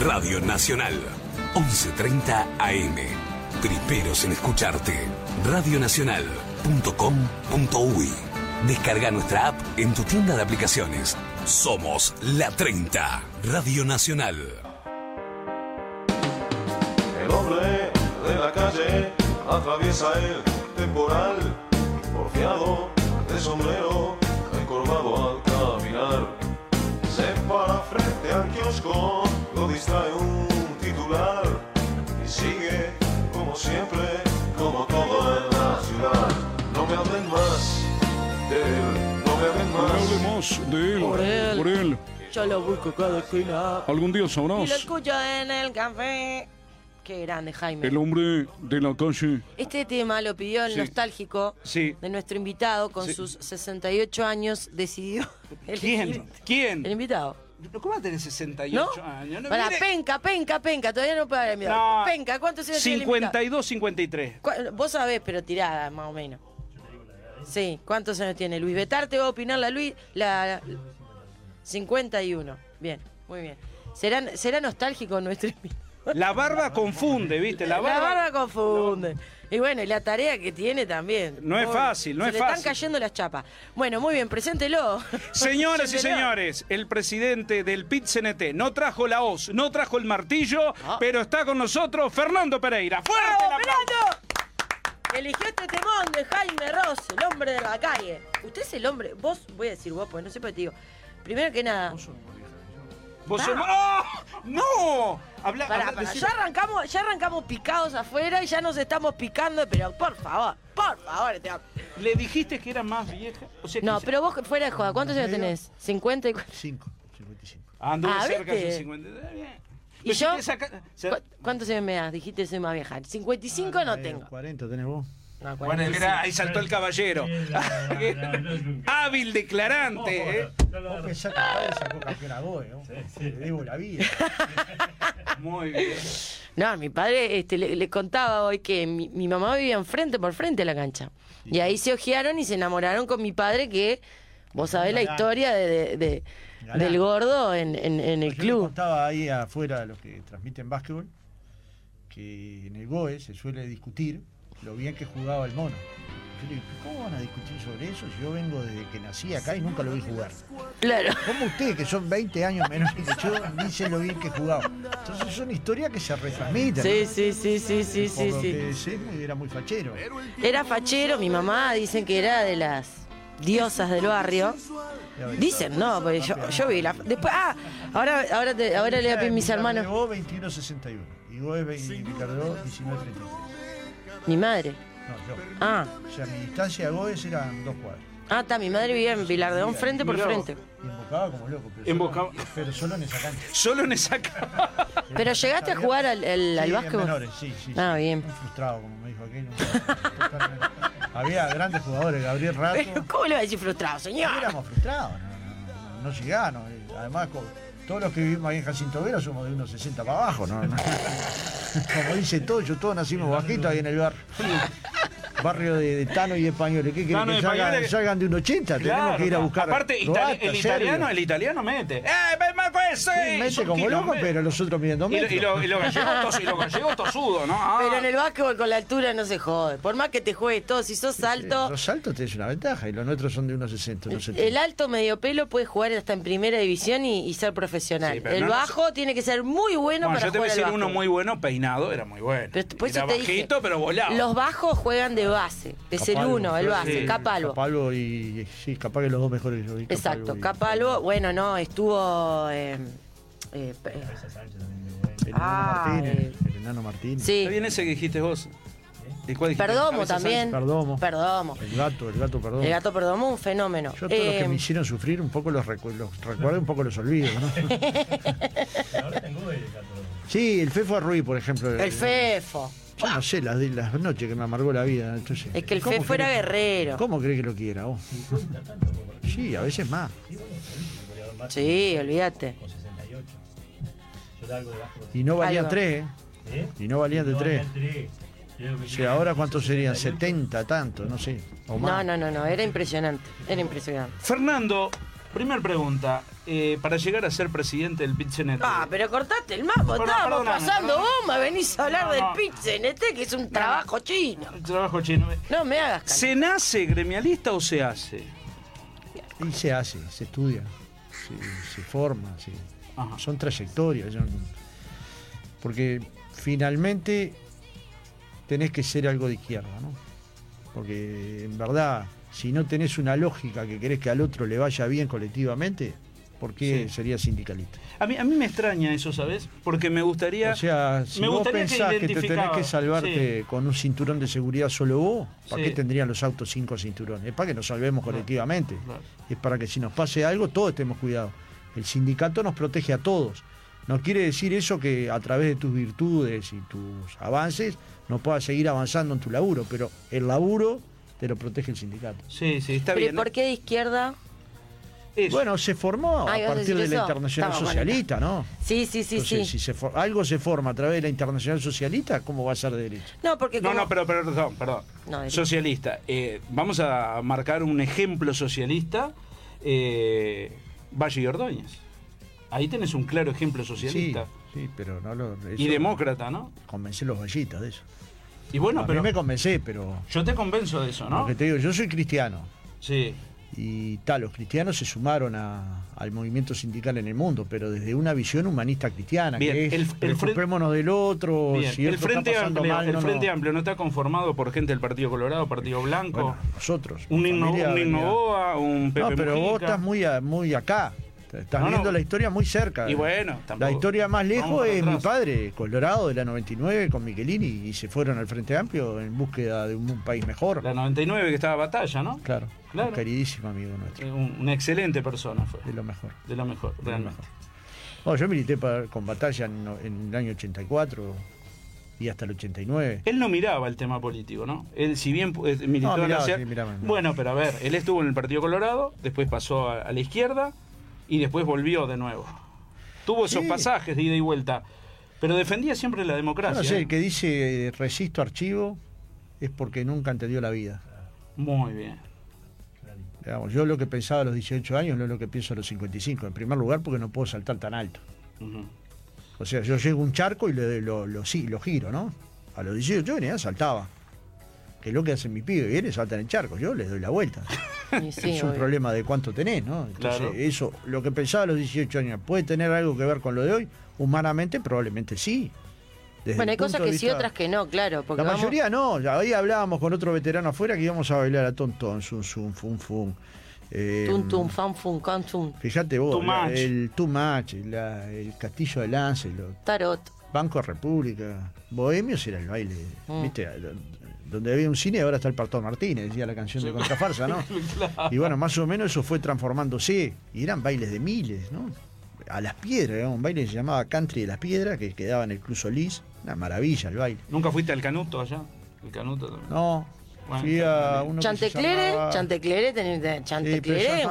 Radio Nacional, 11.30 AM. Primeros en escucharte. Radionacional.com.uy. Descarga nuestra app en tu tienda de aplicaciones. Somos la 30, Radio Nacional. El hombre de la calle atraviesa el temporal, porfiado de sombrero, encorvado al caminar. Se para frente al kiosco, distrae un titular y sigue como siempre, como todo en la ciudad. No me hablen más de él, no me hablen No más. hablemos de él. Por él. Por él. Yo lo busco cada esquina. Algún día Y lo sabrás. escucho en el café. Qué grande, Jaime. El hombre de la calle. Este tema lo pidió el Sí. nostálgico Sí. de nuestro invitado con Sí. sus 68 años. Decidió. ¿Quién? ¿Quién? El invitado. ¿Cómo va a tener 68 ¿No? años? No, Para, mire. penca, penca, penca. Todavía no para el No. Penca, ¿cuántos años tiene el invitado? 52, 53. ¿Cu- Vos sabés, pero tirada, más o menos. Sí, ¿cuántos años tiene Luis Betar? Te va a opinar la Luis. La, 51. Bien, muy bien. ¿Será, será nostálgico nuestro? La barba confunde, ¿viste? La La barba. barba confunde. Y bueno, y la tarea que tiene también. No es fácil, no Se es le fácil. están cayendo las chapas. Bueno, muy bien, preséntelo. Señoras y señores, el presidente del PIT-CNT no trajo la hoz, no trajo el martillo, pero está con nosotros Fernando Pereira. ¡Fuerte ¡Bravo, el aplauso! Fernando! Eligió este temón de Jaime Ross, el hombre de la calle. Usted es el hombre, vos, voy a decir vos, porque no sé por qué te digo. Primero que nada, Vos sos- ¡Oh! ¡No! Habla, pará, habla- pará, ya arrancamos, ya arrancamos picados afuera y ya nos estamos picando, pero por favor, por favor, te amo. ¿Le dijiste que era más vieja? O sea, No, que- pero vos fuera de joda, ¿cuántos años tenés? 50 y cu- 5, 55. Anduve Ah, cerca de 50. Está bien. ¿Y yo? saca- ¿Cu- ¿Cuántos años me das? Dijiste soy más vieja. 55 no Eh, tengo. 40 tenés vos. No, Bueno, 45. mirá, ahí saltó el caballero. Hábil declarante, ¿eh? Sacó campeón a ¿no? Le debo la vida. Muy bien. No, mi padre este, le, le contaba hoy que mi, mi mamá vivía enfrente por frente a la cancha. Y ahí se ojearon y se enamoraron con mi padre que vos sabés la historia de, de- de- del gordo en, en- en el Yo le club. contaba ahí afuera a los que transmiten básquetbol que en el GOE se suele discutir lo bien que jugaba el mono. Yo le digo, ¿cómo van a discutir sobre eso si yo vengo desde que nací acá y nunca lo vi jugar? Claro. ¿Cómo ustedes, que son 20 años menores que yo, dicen lo bien que jugaba? Entonces son historias que se retransmiten. Sí, ¿no? sí, sí, sí, sí, Por sí, lo sí. que sé, era muy fachero. Era fachero, mi mamá dicen que era de las diosas del barrio. Dicen, no, porque yo, yo vi la. Después, ah, ahora, ahora, te- ahora le voy a pedir mis hermanos. Vos 2161 y vos es Ricardo 1933. Mi madre. No, yo. Ah, O sea, mi distancia a Goes eran dos cuadras. ah, está, mi madre vivía en Vilardeón frente por Mirá vos. frente. Embocaba como loco. Pero Embocaba. Solo, pero solo en esa cancha. Solo en esa ca- Pero llegaste a jugar al, al, al Sí, en básquetbol. menores, sí, sí, Ah, sí. bien. Muy frustrado, como me dijo aquel. Había grandes jugadores, Gabriel Rato. Pero, ¿Cómo le va a decir frustrado, señor? Éramos frustrados, no, no, no, no llegábamos. Además, co- todos los que vivimos ahí en Jacinto Vera somos de unos 60 para abajo, ¿no? no. Como dice todo, yo todos nacimos bajitos ahí en el barrio. Barrio de, de Tano y Españoles. ¿Qué quieren Tano y que salgan, Españoles. salgan de un 80? Tenemos que ir a buscar. Aparte, itali- croatas, el italiano, el italiano mete. ¡Eh, ven más como loco, pero los otros miden dos Y, lo- metros. y, lo- y los gallegos tos- y los gallegos tosudos, ¿no? Ah. Pero en el básquetbol con la altura no se jode. Por más que te juegues todo, si sos alto, Los altos tenés una ventaja y los nuestros son de unos 60, unos 70. el alto medio pelo puede jugar hasta en primera división y, y ser profesional. Sí, el no- bajo tiene que ser muy bueno, Bueno, para yo te voy a decir uno muy bueno, peinado, era muy bueno. Pero por eso era te dije, bajito, pero volaba. Los bajos juegan de base, es el Capalvo, uno, el base, sí, Capalvo. Capalvo y. Sí, capaz que los dos mejores vi. Exacto, Capalvo y- Capalvo, bueno, no, estuvo... eh, eh, El enano Ah, Martínez. eh. El enano Martínez. sí, Está bien ese que dijiste vos. ¿Y cuál dijiste? Perdomo también. Perdomo. Perdomo. El gato, el gato, perdón. El gato Perdomo, un fenómeno. Yo todos los Eh, que me hicieron sufrir un poco los, recu- los recuerdo, un poco los olvido, ¿no? sí, el Fefo Ruiz, por ejemplo. el Fefo. Yo no sé las, de- las noches que me amargó la vida. Entonces, Es que el ¿cómo Fefo era guerrero. ¿Cómo crees que lo quiera vos? Sí, a veces más. Sí, olvídate. Y no valían tres, ¿eh? Y no valían de tres. O sea, ahora cuántos serían, 70 tanto, no sé. O No, más. no, no, no, era impresionante. Era impresionante. Fernando, primera pregunta. eh, para llegar a ser presidente del PIT-CNT? Ah, pero cortaste el mambo, Perdón, estábamos perdóname, pasando bomba, venís a hablar No, del no. PIT-CNT, que es un trabajo chino. El trabajo chino. No me hagas caso. ¿Se nace gremialista o se hace? Y se hace, se estudia, se, se forma, se- Ajá. son trayectorias. son- porque finalmente tenés que ser algo de izquierda, ¿no? Porque en verdad, si no tenés una lógica que querés que al otro le vaya bien colectivamente, ¿por qué Sí. serías sindicalista? A mí, a mí me extraña eso, ¿sabes? Porque me gustaría... O sea, si me vos que pensás que, te tenés que salvarte con un cinturón de seguridad solo vos, ¿para Sí. qué tendrían los autos cinco cinturones? Es para que nos salvemos Claro, colectivamente. claro. Es para que si nos pase algo, todos estemos cuidados. El sindicato nos protege a todos. No quiere decir eso que a través de tus virtudes y tus avances no puedas seguir avanzando en tu laburo, pero el laburo te lo protege el sindicato. Sí, sí, está Pero ¿y bien. por qué de izquierda? Eso. Bueno, se formó Ah, a ¿ibas a partir de la eso? Internacional. Socialista, ¿no? Sí, sí, sí, Entonces, sí. si se for- algo se forma a través de la Internacional Socialista, ¿cómo va a ser de derecha? No, porque No, como- no, pero, pero perdón, perdón. No, de- socialista. Eh, vamos a marcar un ejemplo socialista. Eh, Valle y Ordóñez. Ahí tenés un claro ejemplo Sí, socialista. sí, pero no lo. y demócrata, ¿no? Convencé los vallitas de eso. Y bueno, a pero mí me convencé, pero. yo te convenzo de eso, ¿no? Porque te digo, yo soy cristiano. Sí. Y tal, los cristianos se sumaron a- al movimiento sindical en el mundo, pero desde una visión humanista cristiana, Bien, que es el- el fren- preocupémonos del otro, Bien, si el Frente, Amplio, mal, el no, Frente no. Amplio no está conformado por gente del Partido Colorado, Partido Blanco, Bueno, nosotros. un, familia un Innovoa, un Pepe No, pero vos estás muy, a- muy acá. Estás No, no. viendo la historia muy cerca. Y bueno, tampoco- La historia más lejos es mi padre, Colorado, de la 99, con Michelini, y se fueron al Frente Amplio en búsqueda de un, un país mejor. La 99 que estaba batalla, ¿no? Claro, Claro. un queridísimo amigo nuestro, Eh, un- una excelente persona fue. de lo mejor. De lo mejor, De lo realmente. mejor. Bueno, yo milité para- con batalla en, en el año 84 y hasta el 89. Él no miraba el tema político, ¿no? Él, si bien eh, militó No, en la sí, miraba, miraba. Bueno, pero a ver, él estuvo en el Partido Colorado, después pasó a, a la izquierda y después volvió de nuevo. Tuvo esos Sí. pasajes de ida y vuelta, pero defendía siempre la Yo democracia. no sé, ¿eh? el que dice eh, resisto archivo es porque nunca entendió la vida. Muy bien. Digamos, yo lo que pensaba a los 18 años no es lo que pienso a los 55. En primer lugar, porque no puedo saltar tan alto. O sea, yo llego a un charco y le- lo, lo, sí, lo giro, ¿no? A los 18 venía, saltaba. Que es lo que hace mi pibe, viene, salta en el charco. Yo les doy la vuelta. Sí, es un obvio. problema de cuánto tenés, ¿no? Entonces, Claro. eso, lo que pensaba a los 18 años, ¿puede tener algo que ver con lo de hoy? Humanamente, probablemente sí. Desde Bueno, hay cosas de que sí, otras que no, claro. Porque La vamos- mayoría no. Ahí hablábamos con otro veterano afuera que íbamos a bailar a tontón, zum, zum, fum, fum. Eh, Tum, tum, fan, fum, can, tum. Fíjate vos, Too la- much. el Too Much, la- el Castillo de Lancelot, Tarot. Banco República, Bohemios era el baile, Mm. ¿viste? Donde había un cine ahora está el Partón Martínez, decía la canción de Contrafarsa, ¿no? Y bueno, más o menos eso fue transformándose, y eran bailes de miles, ¿no? A las piedras, era un baile que se llamaba Country de las Piedras, que quedaba en el Club Solís, una maravilla el baile. ¿Nunca fuiste al Canuto allá? El Canuto también. No, fui a uno Chanteclere, llamaba- Chanteclere, tenés- Sí, pero Chanteclere es un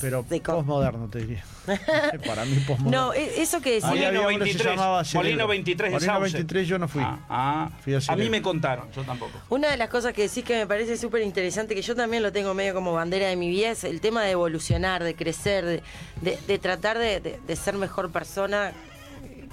Pero clásico. posmoderno, te diría. Para mí posmoderno. No, e- eso que decía. Molino había uno que se 23, llamaba Cerebro. Molino 23 de Molino Sauce. 23 yo no fui. Ah, ah. Fui a a mí me contaron, yo tampoco. Una de las cosas que decís que me parece súper interesante, que yo también lo tengo medio como bandera de mi vida, es el tema de evolucionar, de crecer, de, de- de tratar de, de- de ser mejor persona.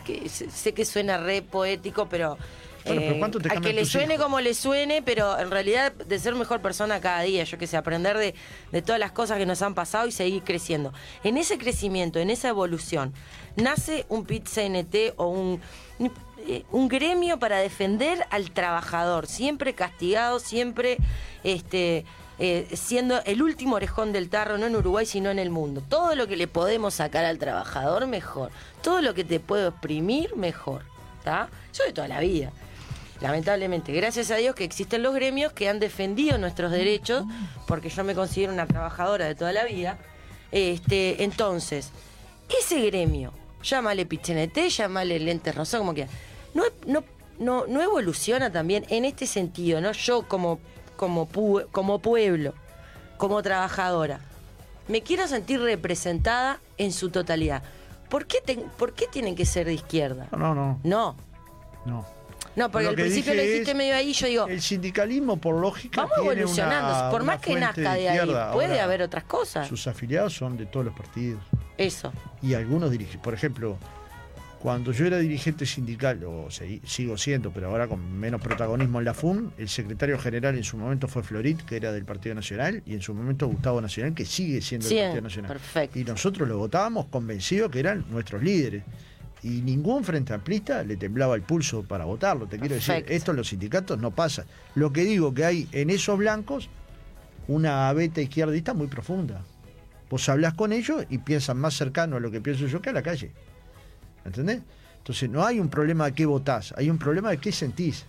Que sé sé que suena re poético, pero. Eh, Bueno, pero ¿cuánto te al que le suene hijos? como le suene, pero en realidad de ser mejor persona cada día, yo que sé, aprender de, de todas las cosas que nos han pasado y seguir creciendo. En ese crecimiento, en esa evolución, nace un PIT CNT o un, eh, un gremio para defender al trabajador, siempre castigado, siempre este, eh, siendo el último orejón del tarro, no en Uruguay, sino en el mundo. Todo lo que le podemos sacar al trabajador, mejor. Todo lo que te puedo exprimir, mejor. ¿Está? Yo de toda la vida. Lamentablemente, gracias a Dios que existen los gremios que han defendido nuestros derechos, porque yo me considero una trabajadora de toda la vida. Este, entonces, ese gremio, llámale Pichenete, llámale Lente Rosa, como quieras, no, no, no, no evoluciona también en este sentido, ¿no? Yo como, como, pu- como pueblo, como trabajadora, me quiero sentir representada en su totalidad. ¿Por qué, te- ¿Por qué tienen que ser de izquierda? No, no, no. No, no. No, porque al principio lo es, medio ahí, yo digo, El sindicalismo, por lógica, vamos tiene evolucionando. una- Por más que nazca de ahí, puede Ahora, haber otras cosas. Sus afiliados son de todos los partidos. Eso. y algunos dirigentes. Por ejemplo, cuando yo era dirigente sindical, o sigo siendo, pero ahora con menos protagonismo en la FUN, el secretario general en su momento fue Florit, que era del Partido Nacional, y en su momento Gustavo Nacional, que sigue siendo Sí, del Partido Nacional. perfecto. Y nosotros lo votábamos convencidos que eran nuestros líderes. Y ningún frente amplista le temblaba el pulso para votarlo. Te quiero decir, esto en los sindicatos no pasa. Lo que digo que hay en esos blancos una beta izquierdista muy profunda. Vos hablás con ellos y piensan más cercano a lo que pienso yo que a la calle. ¿Entendés? Entonces no hay un problema de qué votás, hay un problema de qué sentís.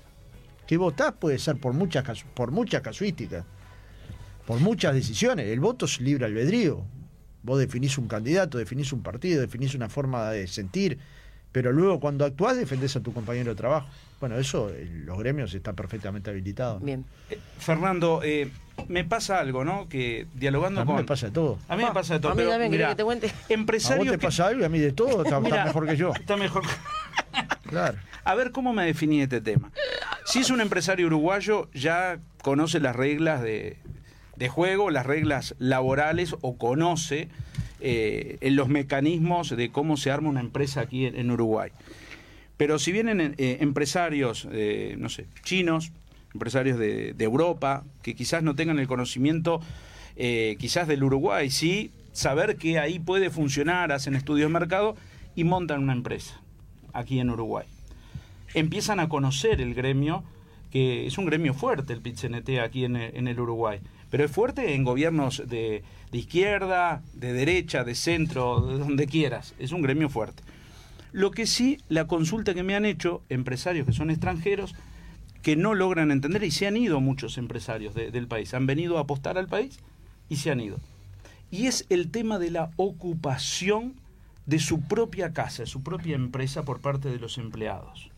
¿Qué votás puede ser por muchas, por muchas casuísticas, por muchas decisiones. El voto es libre albedrío. Vos definís un candidato, definís un partido, definís una forma de sentir, pero luego cuando actuás defendés a tu compañero de trabajo. Bueno, eso en los gremios está perfectamente habilitado. Bien. Eh, Fernando, eh, me pasa algo, ¿no? Que dialogando A mí con. me pasa de todo. A mí me pasa de todo. A mí también, ¿querés mirá, que te cuente? A vos Empresarios te que- pasa algo y a mí de todo, está, está Mirá, mejor que yo. Está mejor. Claro. A ver cómo me definí este tema. Si es un empresario uruguayo, ya conoce las reglas de, de juego, las reglas laborales o conoce eh, en los mecanismos de cómo se arma una empresa aquí en, Uruguay. Pero si vienen eh, empresarios, eh, no sé, chinos, empresarios de, Europa, que quizás no tengan el conocimiento eh, quizás del Uruguay, sí saber que ahí puede funcionar, hacen estudios de mercado y montan una empresa aquí en Uruguay. Empiezan a conocer el gremio, que es un gremio fuerte el PITCNT aquí en en el Uruguay, pero es fuerte en gobiernos de, de izquierda, de derecha, de centro, de donde quieras, es un gremio fuerte. Lo que sí, la consulta que me han hecho empresarios que son extranjeros, que no logran entender, y se han ido muchos empresarios de- del país, han venido a apostar al país y se han ido. Y es el tema de la ocupación de su propia casa, de su propia empresa por parte de los empleados,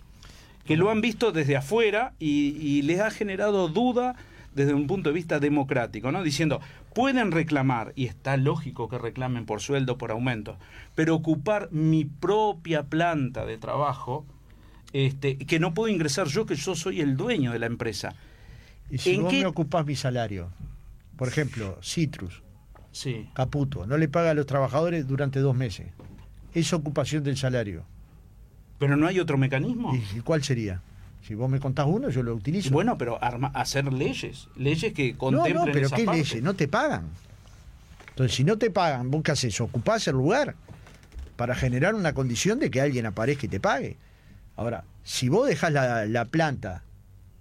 que lo han visto desde afuera y, y les ha generado duda desde un punto de vista democrático, ¿no? Diciendo, pueden reclamar, y está lógico que reclamen por sueldo, por aumento, pero ocupar mi propia planta de trabajo, este, que no puedo ingresar yo, que yo soy el dueño de la empresa. Y si ¿En vos qué- me ocupás mi salario, por ejemplo, Citrus, Sí. Caputo, no le paga a los trabajadores durante dos meses. Es ocupación del salario. Pero no hay otro mecanismo. ¿Y cuál sería? Si vos me contás uno, yo lo utilizo. Bueno, pero arma- hacer leyes, leyes que no, contemplen no, pero esa ¿qué leyes? No te pagan. Entonces, si no te pagan, vos qué haces, ocupás el lugar para generar una condición de que alguien aparezca y te pague. Ahora, si vos dejás la, la planta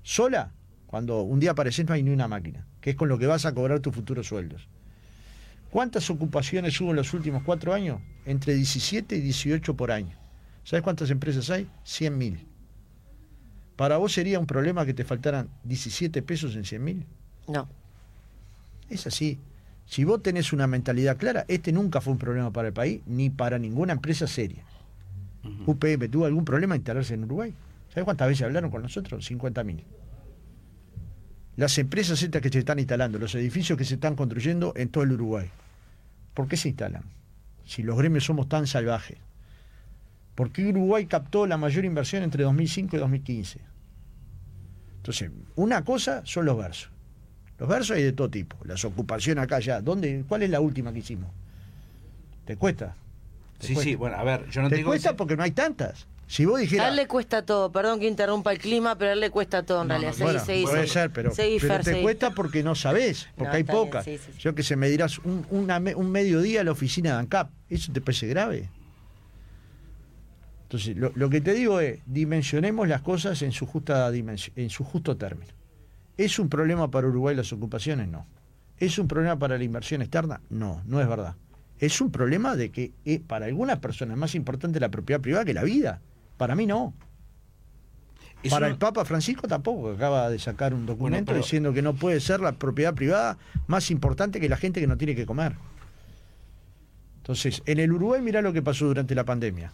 sola, cuando un día apareces no hay ni una máquina, que es con lo que vas a cobrar tus futuros sueldos. ¿Cuántas ocupaciones hubo en los últimos cuatro años? Entre 17 y 18 por año. ¿Sabes cuántas empresas hay? 100.000. ¿Para vos sería un problema que te faltaran 17 pesos en 100.000? No. Es así. Si vos tenés una mentalidad clara, este nunca fue un problema para el país ni para ninguna empresa seria. UPM tuvo algún problema en instalarse en Uruguay. ¿Sabés cuántas veces hablaron con nosotros? 50.000. Las empresas estas que se están instalando, los edificios que se están construyendo en todo el Uruguay. ¿Por qué se instalan? Si los gremios somos tan salvajes. ¿Por qué Uruguay captó la mayor inversión entre 2005 y 2015? Entonces, una cosa son los versos. Los versos hay de todo tipo. Las ocupaciones acá ya. ¿Dónde, ¿Cuál es la última que hicimos? ¿Te cuesta? ¿Te Sí, cuesta? sí, bueno, a ver, yo no ¿Te digo cuesta que- porque no hay tantas? Si vos A dijeras... él le cuesta todo, perdón que interrumpa el clima, pero a él le cuesta todo en No, realidad. no, Seguí, Bueno, seguí, puede seguí. ser, pero, Seguí, pero Fer, te seguí. cuesta porque no sabés, porque No, hay pocas. sí, sí, sí. Yo que se me dirás un, una me- un mediodía a la oficina de ANCAP, ¿eso te parece grave? Entonces, lo, lo que te digo es, dimensionemos las cosas en su, justa dimensión, en su justo término. ¿Es un problema para Uruguay las ocupaciones? No. ¿Es un problema para la inversión externa? No, no es verdad. Es un problema de que eh, para algunas personas es más importante la propiedad privada que la vida. Para mí no. Para el Papa Francisco tampoco, que acaba de sacar un documento pero- diciendo que no puede ser la propiedad privada más importante que la gente que no tiene que comer. Entonces, en el Uruguay mirá lo que pasó durante la pandemia.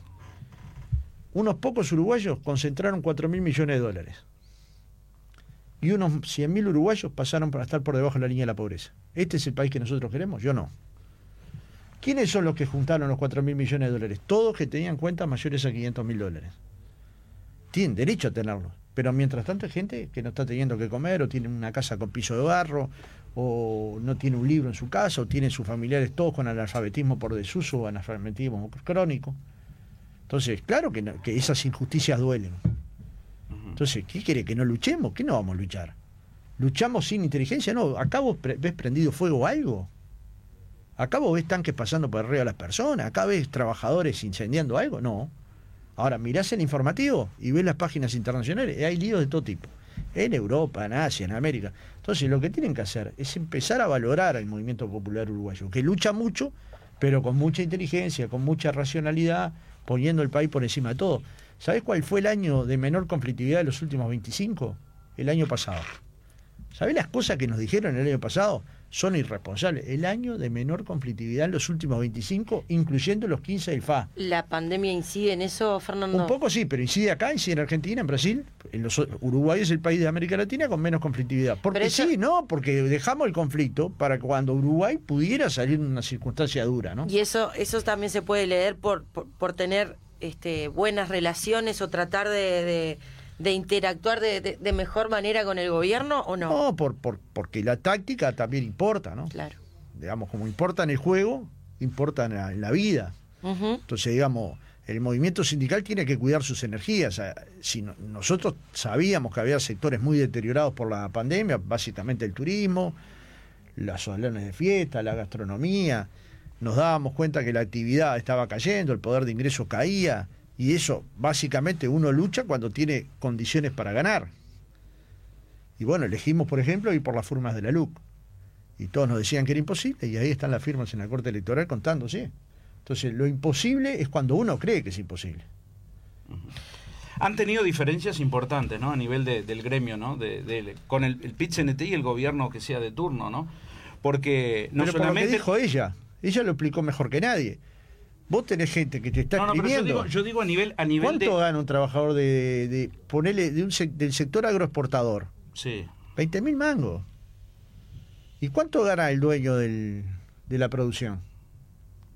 Unos pocos uruguayos concentraron 4 mil millones de dólares. Y unos 100 mil uruguayos pasaron para estar por debajo de la línea de la pobreza. ¿Este es el país que nosotros queremos? Yo no. ¿Quiénes son los que juntaron los 4 mil millones de dólares? Todos que tenían cuentas mayores a 500 mil dólares. Tienen derecho a tenerlos, Pero mientras tanto hay gente que no está teniendo que comer, o tiene una casa con piso de barro, o no tiene un libro en su casa, o tiene sus familiares todos con analfabetismo por desuso o analfabetismo crónico. Entonces, claro que, no- que esas injusticias duelen. Entonces, ¿qué quiere? ¿Que no luchemos? ¿Qué no vamos a luchar? ¿Luchamos sin inteligencia? No, acá ves prendido fuego algo. Acá ves tanques pasando por arriba de las personas. Acá ves trabajadores incendiando algo. No. Ahora, mirás el informativo y ves las páginas internacionales. y Hay líos de todo tipo. En Europa, en Asia, en América. Entonces, lo que tienen que hacer es empezar a valorar al movimiento popular uruguayo, que lucha mucho, pero con mucha inteligencia, con mucha racionalidad, poniendo el país por encima de todo. ¿Sabés cuál fue el año de menor conflictividad de los últimos 25? El año pasado. ¿Sabés las cosas que nos dijeron el año pasado? Son irresponsables. El año de menor conflictividad en los últimos 25, incluyendo los 15 del FA. ¿La pandemia incide en eso, Fernando? Un poco sí, pero incide acá, incide en Argentina, en Brasil. En los, Uruguay es el país de América Latina con menos conflictividad. Porque eso- sí, ¿no? Porque dejamos el conflicto para cuando Uruguay pudiera salir en una circunstancia dura, ¿no? Y eso, eso también se puede leer por, por, por tener este, buenas relaciones o tratar de, de, de interactuar de, de- de mejor manera con el gobierno o no. No, por, por, porque la táctica también importa, ¿no? Claro. Digamos, como importa en el juego, importa en la, en la vida. Entonces, digamos, el movimiento sindical tiene que cuidar sus energías. Si no- nosotros sabíamos que había sectores muy deteriorados por la pandemia, básicamente el turismo, los salones de fiesta, la gastronomía, nos dábamos cuenta que la actividad estaba cayendo, el poder de ingresos caía, y eso básicamente uno lucha cuando tiene condiciones para ganar. Y bueno, elegimos, por ejemplo, ir por las firmas de la LUC. Y todos nos decían que era imposible, y ahí están las firmas en la Corte Electoral contándose. Entonces, lo imposible es cuando uno cree que es imposible. Han tenido diferencias importantes, ¿no? A nivel de- del gremio, ¿no? De, de- con el, el y el gobierno que sea de turno, ¿no? Porque no Pero por lo que solamente... dijo ella, ella lo explicó mejor que nadie. Vos tenés gente que te está no, no, pero yo digo, yo digo a nivel, a nivel ¿Cuánto de... gana un trabajador de, de ponele, de un del sector agroexportador? Sí. 20 mil mangos. ¿Y cuánto gana el dueño del- de la producción?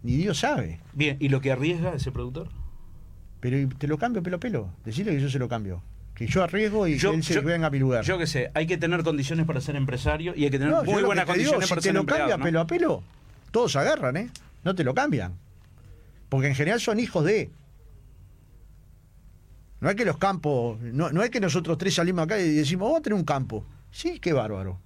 Ni Dios sabe. Bien, ¿y lo que arriesga ese productor? Pero y te lo cambio pelo a pelo. Decirle que yo se lo cambio. Que yo arriesgo y Yo- que él se yo- venga a mi lugar. Yo qué sé, hay que tener condiciones para ser empresario y hay que tener No, muy lo buenas te digo, condiciones si para te ser lo empleado. cambia ¿no? pelo a pelo, todos agarran, ¿eh? No te lo cambian. Porque en general son hijos de. No es que los campos, no, no es que nosotros tres salimos acá y decimos, vamos a tener un campo. Sí, qué bárbaro.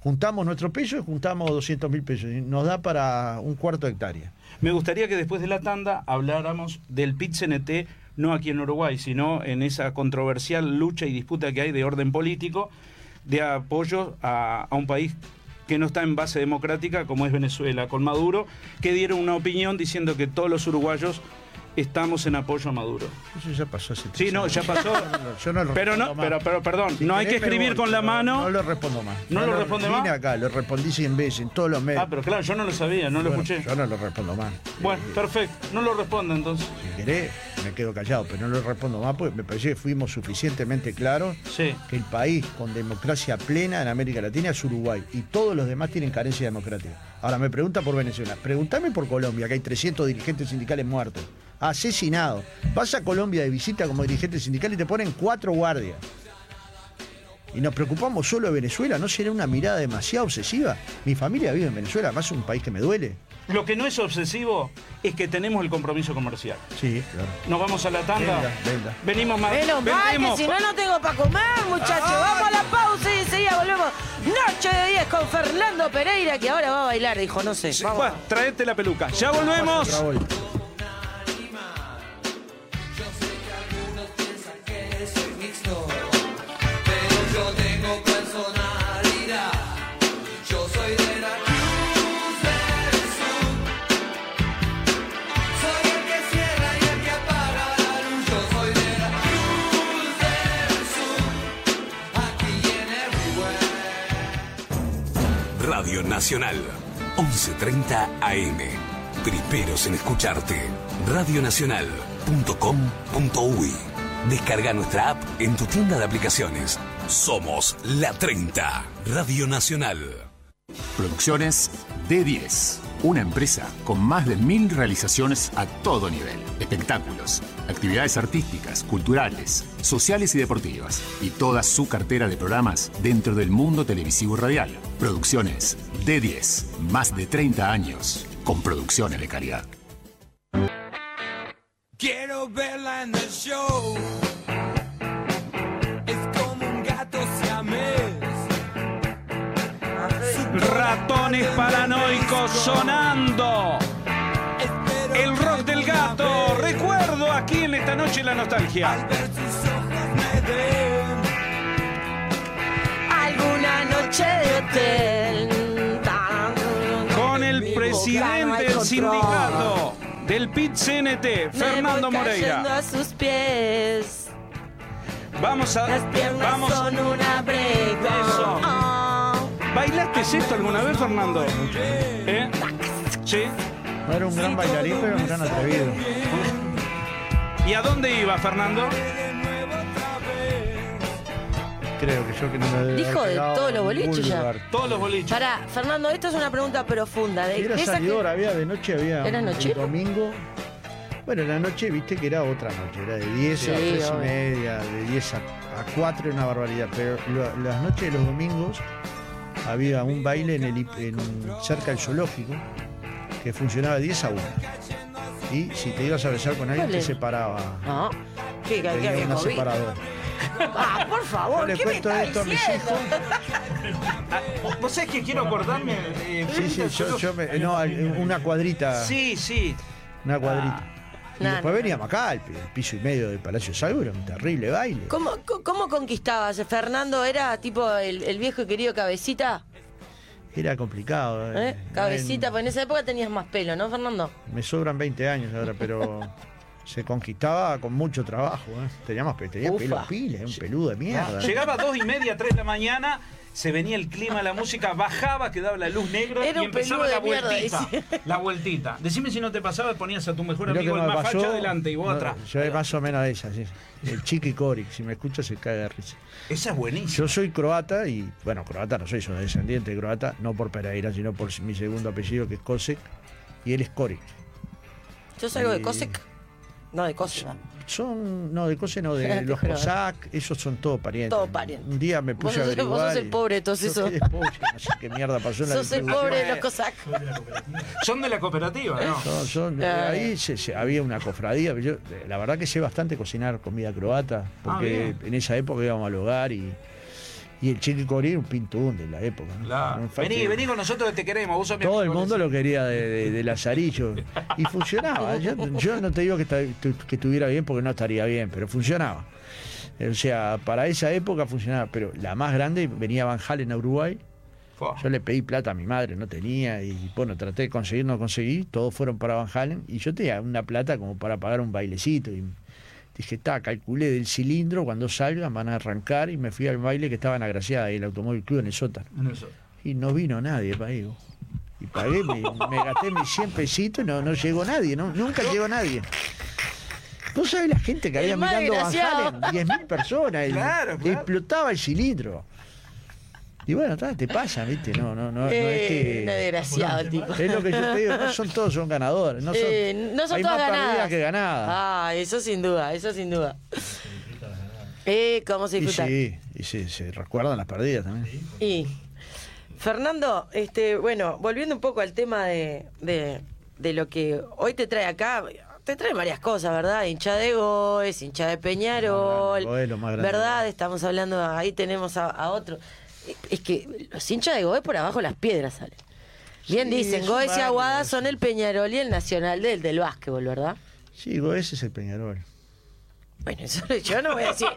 Juntamos nuestro peso y juntamos 200 mil pesos. y nos da para un cuarto de hectárea. Me gustaría que después de la tanda habláramos del PIT-CNT, no aquí en Uruguay, sino en esa controversial lucha y disputa que hay de orden político, de apoyo a, a un país que no está en base democrática como es Venezuela, con Maduro, que dieron una opinión diciendo que todos los uruguayos estamos en apoyo a Maduro. Eso ya pasó hace Sí, no, ya pasó. Yo no lo Pero no, respondo más. pero, pero perdón, Si no hay que escribir voy, con la mano. No lo respondo más. ¿No lo responde vine más? acá, lo respondí 100 veces en todos los medios. Ah, pero claro, yo no lo sabía, no lo escuché. Yo no lo respondo más. Bueno, Eh, perfecto, no lo responde entonces. Si querés, me quedo callado, pero no lo respondo más porque me parece que fuimos suficientemente claros Sí. que el país con democracia plena en América Latina es Uruguay y todos los demás tienen carencia democrática. Ahora me pregunta por Venezuela, pregúntame por Colombia, que hay 300 dirigentes sindicales muertos, asesinados. Vas a Colombia de visita como dirigente sindical y te ponen cuatro guardias. Y nos preocupamos solo de Venezuela, ¿no será una mirada demasiado obsesiva? Mi familia vive en Venezuela, además es un país que me duele. Lo que no es obsesivo es que tenemos el compromiso comercial. Sí, claro. Nos vamos a la tanda. Venga, venga. Venimos más. Menos mal si no, no tengo para comer, muchachos. Vamos a la pausa y enseguida volvemos. Noche de 10 con Fernando Pereira, que ahora va a bailar, dijo, no sé. Vamos. Bueno, traete la peluca. Ya volvemos. Radio Nacional, 11.30 AM. Primeros en escucharte. Radionacional.com.uy. Descarga nuestra app en tu tienda de aplicaciones. Somos la 30, Radio Nacional. Producciones D10, una empresa con más de mil realizaciones a todo nivel. Espectáculos, actividades artísticas, culturales, sociales y deportivas, y toda su cartera de programas dentro del mundo televisivo y radial. Producciones D10, más de 30 años, con producciones de calidad. Quiero verla en el show. Es como un gato siamés. Ratones paranoicos sonando. El rock del gato. Recuerdo aquí en esta noche la nostalgia. ver sus ojos me noche de hotel. Con el presidente del sindicato del PIT-CNT, Fernando Me voy Moreira. Vamos a. Vamos. Eso. Oh. ¿Bailaste esto alguna vez, Fernando? ¿Eh? Sí. Era un gran bailarín, pero un gran atrevido. ¿Y a dónde iba, Fernando? Creo que yo que no me debe Dijo haber de todos los en boliches ya. lugar. Todos los boliches. Pará, Fernando, esto es una pregunta profunda. De, Era esas que- salidor, había de noche, había ¿Era un- nochero? el domingo. Bueno, la noche, viste que era otra noche, era de 10 a Sí, 3 y media, de 10 a, a 4 era una barbaridad. Pero lo- las noches de los domingos había un baile en el, hip- en, cerca del zoológico que funcionaba de 10 a 1. Y si te ibas a besar con alguien, ¿Cuál te separaba. No. ¿Qué, qué, qué Tenía había una COVID? separadora. Ah, por favor, Yo le ¿qué me cuento está esto a mis diciendo? hijos. ¿Vos sabés que quiero acordarme? eh, Sí, sí, yo, yo me- no, una cuadrita. Sí, sí. Una cuadrita. Y No, después no. veníamos acá, el, pi- el piso y medio del Palacio Salvo, era un terrible baile. ¿Cómo, ¿Cómo conquistabas? ¿Fernando era tipo el, el viejo y querido cabecita? Era complicado. ¿Eh? eh. Cabecita, En- pues en esa época tenías más pelo, ¿no, Fernando? Me sobran 20 años ahora, pero se conquistaba con mucho trabajo. ¿eh? Teníamos pe- tenía pelo pila, un peludo de mierda. Llegaba a dos y media, tres de la mañana, se venía el clima, la música, bajaba, quedaba la luz negra Era y empezaba la mierda, vueltita. La vueltita. Decime si no te pasaba, ponías a tu mejor Mirá amigo que el me más pasó, facha adelante y vos no, atrás. Yo es más o menos esa, sí. El Chiqui Coric, si me escucha se cae de risa. Esa es buenísima. Yo soy croata y, bueno, croata no soy, soy descendiente de croata, no por Pereira, sino por mi segundo apellido que es Kosek, y él es Coric. Yo salgo de Y- Cosec. No, de Cosec. Son, no, de Kosek no, de los. Cosac, esos son todos parientes. Todos parientes. Un día me puse Vos a sos- vos averiguar. sos el pobre de todos esos. soy el pobre, no sé qué mierda pasó en la Sos el pobre de los Cossack. Son de la cooperativa, ¿no? Son- son- Ah. ahí se- se- había una cofradía. Yo, eh, la verdad que sé bastante cocinar comida croata, porque Ah, bien. en esa época íbamos al hogar y, y el chiqui corí era un pintún de la época. ¿no? Claro. Vení, vení con nosotros que te queremos. Vos sos mi Todo el mundo lo quería de, de- de Lazarillo. Y funcionaba. Yo, yo no te digo que, que estuviera bien porque no estaría bien, pero funcionaba. O sea, para esa época funcionaba. Pero la más grande venía Van Halen a Uruguay. Fua. Yo le pedí plata a mi madre, no tenía, y bueno, traté de conseguir, no conseguí, todos fueron para Van Halen, y yo tenía una plata como para pagar un bailecito, y dije, está, calculé del cilindro, cuando salgan van a arrancar, y me fui al baile que estaba en Agraciada, y el Automóvil Club en el sótano, En y no vino nadie, pago. Y pagué, me, me gasté mis 100 pesitos, y no, no llegó nadie, no, nunca llegó nadie. ¿Vos sabés la gente que había mirando Van. Halen? 10.000 personas, el- Claro, claro. explotaba el cilindro. Y bueno, ta, te pasa, ¿viste? No, no, no, no es Eh, que. un desgraciado el tipo. Es lo que yo te digo, no son todos son ganadores. No son, Eh, no son hay todas más perdidas ganadas. que ganadas. Ah, eso sin duda, eso sin duda. Eh, ¿cómo se y disfruta? sí, y sí, se recuerdan las perdidas también. Y Fernando, este, bueno, volviendo un poco al tema de, de, de lo que hoy te trae acá, te trae varias cosas, ¿verdad? Hincha de Goes, hincha de Peñarol, grande. ¿verdad? Estamos hablando, ahí tenemos a, a otro. Es que los hinchas de Goes por abajo las piedras salen. Bien Sí, dicen, Goes y Aguada son el Peñarol y el Nacional del, del básquetbol, ¿verdad? Sí, ese es el Peñarol. Bueno, eso yo no voy a decir.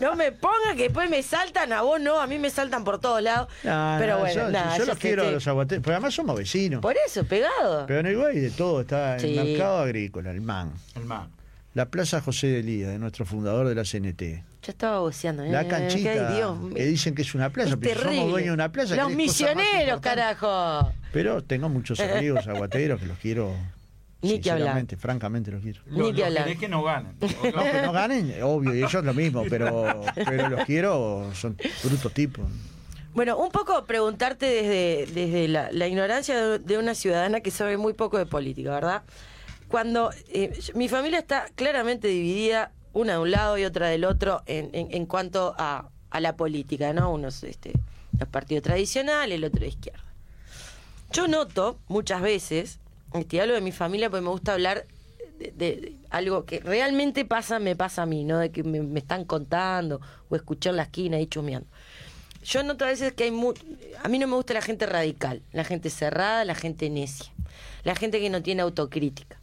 No me ponga que después me saltan, a vos no, a mí me saltan por todos lados. No, pero no, bueno, yo, nada, yo los quiero a te- los aguateros, porque además somos vecinos. Por eso, pegado. Pero en el hay de todo, está Sí. el mercado agrícola, el MAN, El man. la Plaza José de Lía, de nuestro fundador de la CNT. Yo estaba boceando. ¿eh? La canchita, Ay, Dios mío. que dicen que es una plaza, Es pero somos dueños de una plaza. Los es misioneros, carajo. Pero tengo muchos amigos aguateros que los quiero. Ni que hablar. francamente los quiero. Ni que hablar. querés que no ganen. No, que no ganen, obvio, y ellos lo mismo, pero, pero los quiero, son brutos tipos. Bueno, un poco preguntarte desde, desde la, la ignorancia de, una ciudadana que sabe muy poco de política, ¿verdad? cuando eh, mi familia está claramente dividida, una de un lado y otra del otro, en, en- cuanto a, a la política, ¿no? Unos este, los partidos tradicionales, el otro de izquierda. Yo noto muchas veces, este, hablo de mi familia porque me gusta hablar de, algo que realmente pasa, me pasa a mí, no de que me, están contando o escuché en la esquina y chumeando. Yo noto a veces que hay mu- a mí no me gusta la gente radical, la gente cerrada, la gente necia, la gente que no tiene autocrítica.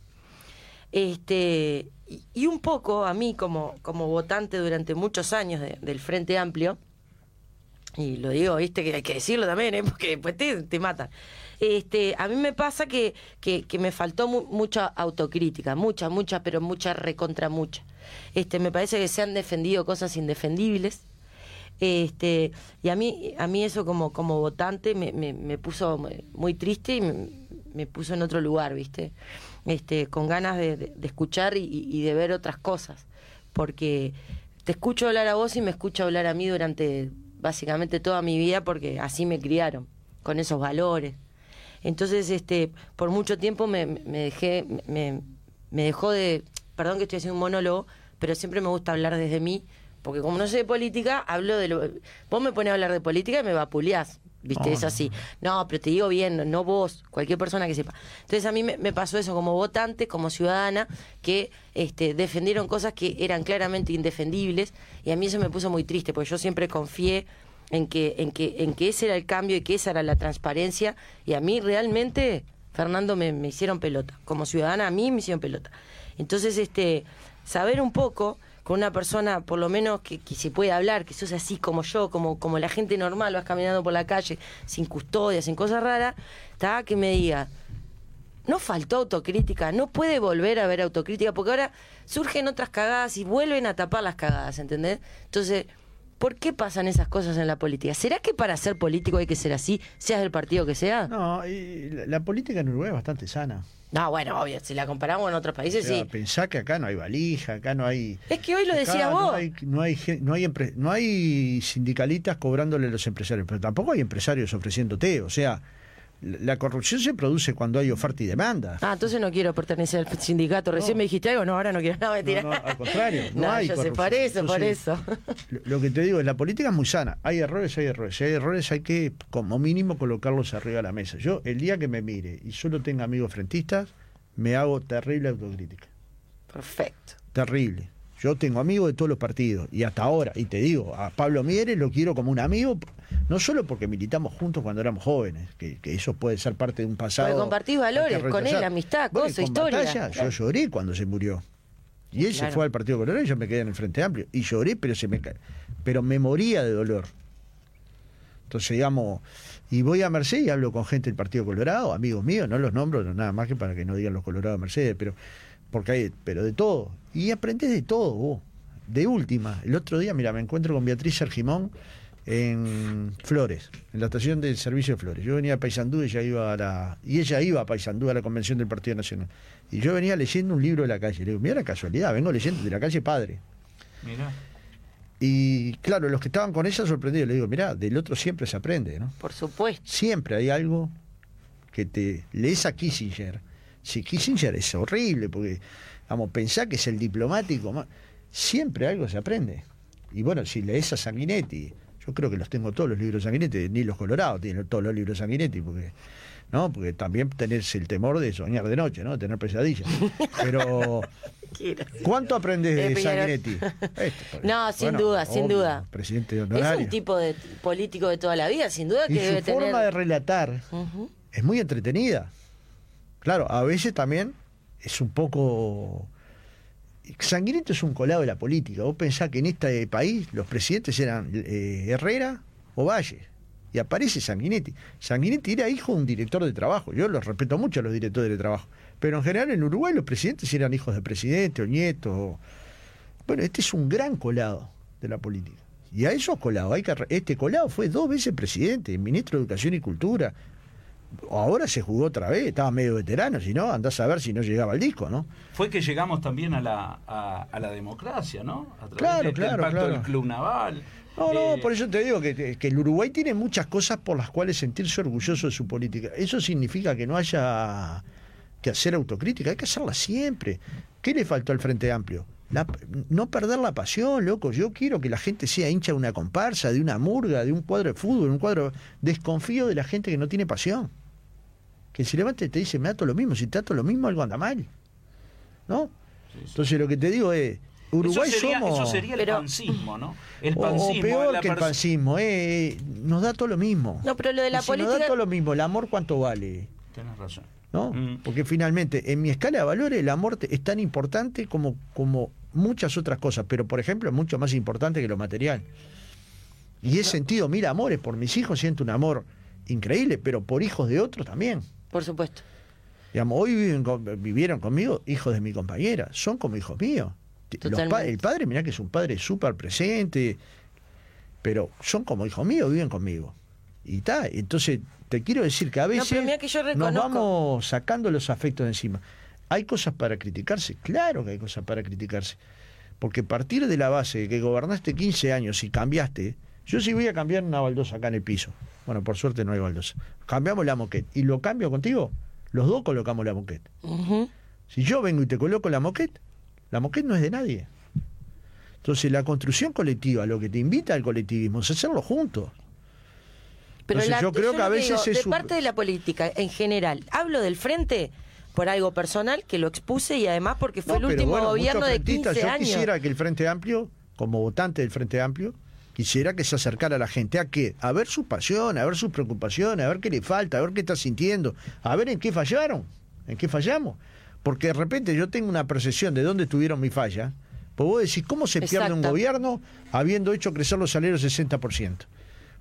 Este, y, un poco a mí como, como votante durante muchos años de- del Frente Amplio, y lo digo, viste, que hay que decirlo también, ¿eh? porque después te, te matan. Este, a mí me pasa que, que, me faltó mu- mucha autocrítica, mucha, mucha, pero mucha recontra mucha. Este, me parece que se han defendido cosas indefendibles. Este, y a mí, a mí eso como, como votante me, me, me puso muy triste y me puso en otro lugar, ¿viste? Este, con ganas de, de- escuchar y, y de ver otras cosas. Porque te escucho hablar a vos y me escucho hablar a mí durante básicamente toda mi vida porque así me criaron, con esos valores. Entonces, este, por mucho tiempo me, me dejé, me, me dejó de, perdón que estoy haciendo un monólogo, pero siempre me gusta hablar desde mí, porque como no sé de política, hablo de lo... Vos me pones a hablar de política y me vapuleás, ¿viste? No, es así. No, pero te digo bien, no- no vos, cualquier persona que sepa. Entonces a mí me, me pasó eso como votante, como ciudadana, que este, defendieron cosas que eran claramente indefendibles y a mí eso me puso muy triste, porque yo siempre confié en que, en que, en que ese era el cambio y que esa era la transparencia y a mí realmente, Fernando, me, me hicieron pelota. Como ciudadana a mí me hicieron pelota. Entonces, este, saber un poco con una persona, por lo menos que, que se puede hablar, que sos así como yo, como, como la gente normal, vas caminando por la calle sin custodia, sin cosas raras, está que me diga, no faltó autocrítica, no puede volver a haber autocrítica, porque ahora surgen otras cagadas y vuelven a tapar las cagadas, ¿entendés? Entonces, ¿por qué pasan esas cosas en la política? ¿Será que para ser político hay que ser así, seas del partido que sea? No, y la, la política en Uruguay es bastante sana. Bueno, obvio, si la comparamos en otros O países, sea, sí. Pensá que acá no hay valija, acá no hay. Es que hoy lo decías no vos. Hay, no, hay, no, hay no hay sindicalistas cobrándole a los empresarios, pero tampoco hay empresarios ofreciéndote. O sea, la corrupción se produce cuando hay oferta y demanda. Ah, entonces no quiero pertenecer al sindicato. Recién No. me dijiste algo, no, ahora no quiero. No, mentira. No, no, al contrario, no hay yo sé, corrupción. por eso, por eso. Lo, lo que te digo es, la política es muy sana. Hay errores, hay errores. Si hay errores, hay que, como mínimo, colocarlos arriba de la mesa. Yo, el día que me mire y solo tenga amigos frentistas, me hago terrible autocrítica. Perfecto. Terrible. Yo tengo amigos de todos los partidos y hasta ahora, y te digo, a Pablo Mieres lo quiero como un amigo, no solo porque militamos juntos cuando éramos jóvenes, que, que eso puede ser parte de un pasado. Porque compartís valores con él, amistad, Bueno, cosa, historia. Batalla, yo lloré cuando se murió. Y él se fue al Partido Colorado y yo me quedé en el Frente Amplio. Y lloré, pero se me pero me moría de dolor. Entonces, digamos, y voy a Mercedes y hablo con gente del Partido Colorado, amigos míos, no los nombro, no, nada más que para que no digan los Colorados de Mercedes, pero porque hay, pero de todo. Y aprendés de todo, vos. De última, el otro día, mira, me encuentro con Beatriz Sergimón en Flores, en la estación del servicio de Flores. Yo venía a Paysandú y ella iba a la y ella iba a Paysandú a la convención del Partido Nacional. Y yo venía leyendo un libro de la calle. Le digo, mira la casualidad, vengo leyendo de la calle Padre. Mira. Y claro, los que estaban con ella sorprendidos, le digo, mira, del otro siempre se aprende, ¿no? Por supuesto. Siempre hay algo que te lees a Kissinger. Si Kissinger es horrible, porque, vamos, pensá que es el diplomático más. Siempre algo se aprende. Y bueno, si lees a Sanguinetti, yo creo que los tengo todos los libros de Sanguinetti, ni los colorados tienen todos los libros de Sanguinetti, porque. ¿no? Porque también tenés el temor de soñar de noche, ¿no? Tener pesadillas. Pero, ¿cuánto aprendes Eh, de Peñarol. Sanguinetti? Esto, No, sin bueno, duda, sin duda. Presidente Es un tipo de político de toda la vida, sin duda que Y debe su tener. forma de relatar es muy entretenida. Claro, a veces también es un poco... Sanguinetti es un colado de la política. Vos pensás que en este país los presidentes eran eh, Herrera o Valle. Y aparece Sanguinetti. Sanguinetti era hijo de un director de trabajo. Yo los respeto mucho a los directores de trabajo. Pero en general en Uruguay los presidentes eran hijos de presidente o nietos. Bueno, este es un gran colado de la política. Y a esos colados, hay que, este colado fue dos veces presidente, ministro de Educación y Cultura. Ahora se jugó otra vez, estaba medio veterano, si no, andás a ver si no llegaba al disco, ¿no? Fue que llegamos también a la, a, a la democracia, ¿no? A través Claro, de- claro, del claro. del Club Naval. No, no, Eh, por eso te digo que, que el Uruguay tiene muchas cosas por las cuales sentirse orgulloso de su política. Eso significa que no haya que hacer autocrítica, hay que hacerla siempre. ¿Qué le faltó al Frente Amplio? La- no perder la pasión, loco. Yo quiero que la gente sea hincha de una comparsa, de una murga, de un cuadro de fútbol, un cuadro. Desconfío de la gente que no tiene pasión. Que se levante y te dice, me dato lo mismo. Si te dato lo mismo, algo anda mal. ¿No? Entonces lo que te digo es, Uruguay eso sería, somos. eso sería el Pero- pancismo, ¿no? El o- pancismo. o peor la que el pancismo, eh, nos da todo lo mismo. No, pero lo de la Y si nos da política- todo lo mismo, el amor cuánto vale, Tenés razón. ¿no? Mm. Porque finalmente, en mi escala de valores, el amor es tan importante como, como muchas otras cosas, pero por ejemplo, es mucho más importante que lo material. Y he sentido mil amores, por mis hijos siento un amor increíble, pero por hijos de otros también. Por supuesto. Digamos, hoy viven con- vivieron conmigo hijos de mi compañera, son como hijos míos. Los pa- Totalmente. el padre, mirá que es un padre súper presente, pero son como hijos míos, viven conmigo. Y está, entonces te quiero decir que a veces que yo nos vamos sacando los afectos de encima. ¿Hay cosas para criticarse? Claro que hay cosas para criticarse. Porque partir de la base de que gobernaste 15 años y cambiaste, yo sí voy a cambiar una baldosa acá en el piso. Bueno, por suerte no hay baldosa. Cambiamos la moquette. ¿Y lo cambio contigo? Los dos colocamos la moquette. Ujú. Si yo vengo y te coloco la moquette, la moquette no es de nadie. Entonces la construcción colectiva, lo que te invita al colectivismo es hacerlo juntos. Pero Entonces, la- yo creo que a veces digo, es de parte de la política en general, hablo del frente por algo personal que lo expuse y además porque fue No, el último bueno, gobierno de frentistas, 15 yo años. quisiera que el Frente Amplio, como votante del Frente Amplio, quisiera que se acercara a la gente a qué? A ver su pasión, a ver sus preocupaciones, a ver qué le falta, a ver qué está sintiendo, a ver en qué fallaron, en qué fallamos. Porque de repente yo tengo una percepción de dónde tuvieron mi falla. Pues vos decís, ¿cómo se pierde un gobierno habiendo hecho crecer los salarios 60%?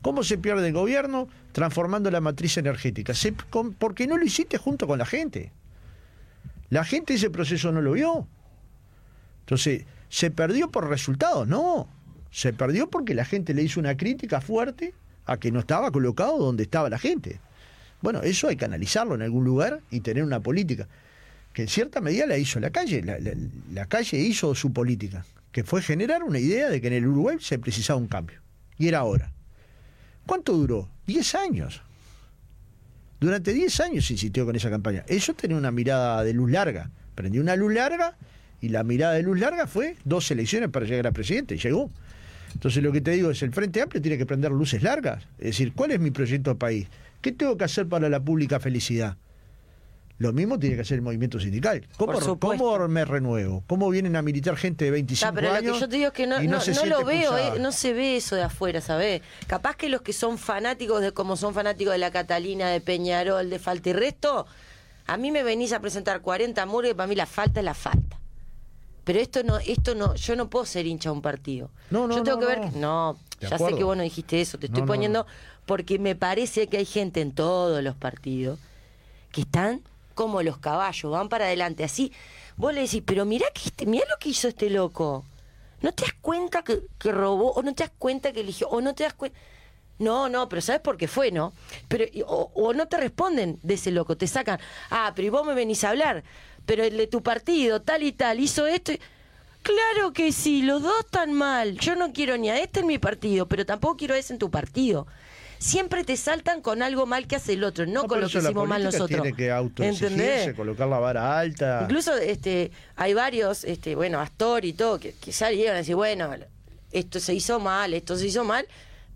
¿Cómo se pierde el gobierno transformando la matriz energética? Se- con- porque no lo hiciste junto con la gente. La gente ese proceso no lo vio. Entonces, ¿se perdió por resultados? No. Se perdió porque la gente le hizo una crítica fuerte a que no estaba colocado donde estaba la gente. Bueno, eso hay que analizarlo en algún lugar y tener una política. Que en cierta medida la hizo la calle. La, calle hizo su política, que fue generar una idea de que en el Uruguay se precisaba un cambio. Y era ahora. ¿Cuánto duró? Diez años. Durante 10 años se insistió con esa campaña. Eso tenía una mirada de luz larga. Prendió una luz larga y la mirada de luz larga fue dos elecciones para llegar a presidente. Y llegó. Entonces lo que te digo es, el Frente Amplio tiene que prender luces largas. Es decir, ¿cuál es mi proyecto de país? ¿Qué tengo que hacer para la pública felicidad? Lo mismo tiene que hacer el movimiento sindical. ¿Cómo, Por supuesto. ¿Cómo me renuevo? ¿Cómo vienen a militar gente de 25 Ah, pero lo años? que yo te digo es que no, no, no lo veo, eh, no se ve eso de afuera, ¿sabes? Capaz que los que son fanáticos de como son fanáticos de la Catalina, de Peñarol, de Falta y Resto, a mí me venís a presentar 40 murgas y para mí la falta es la falta. Pero esto no, esto no, yo no puedo ser hincha de un partido. No, no, yo tengo no, que no. ver, no, De ya sé que vos no dijiste eso, te estoy No, no, poniendo no. porque me parece que hay gente en todos los partidos que están como los caballos, van para adelante, así. Vos le decís, pero mirá, que este, mirá lo que hizo este loco. ¿No te das cuenta que, que robó? ¿O no te das cuenta que eligió? ¿O no te das cuenta? No, no, pero ¿sabes por qué fue, no? Pero, o, o no te responden de ese loco, te sacan, ah, pero y vos me venís a hablar, pero el de tu partido, tal y tal, hizo esto. y- Claro que sí, los dos están mal. Yo no quiero ni a este en mi partido, pero tampoco quiero a ese en tu partido. Siempre te saltan con algo mal que hace el otro, no, No, con lo que hicimos mal nosotros. Tiene que colocar la vara alta. Incluso este, hay varios, este, bueno, Astor y todo, que, que salieron a decir, bueno, esto se hizo mal, esto se hizo mal,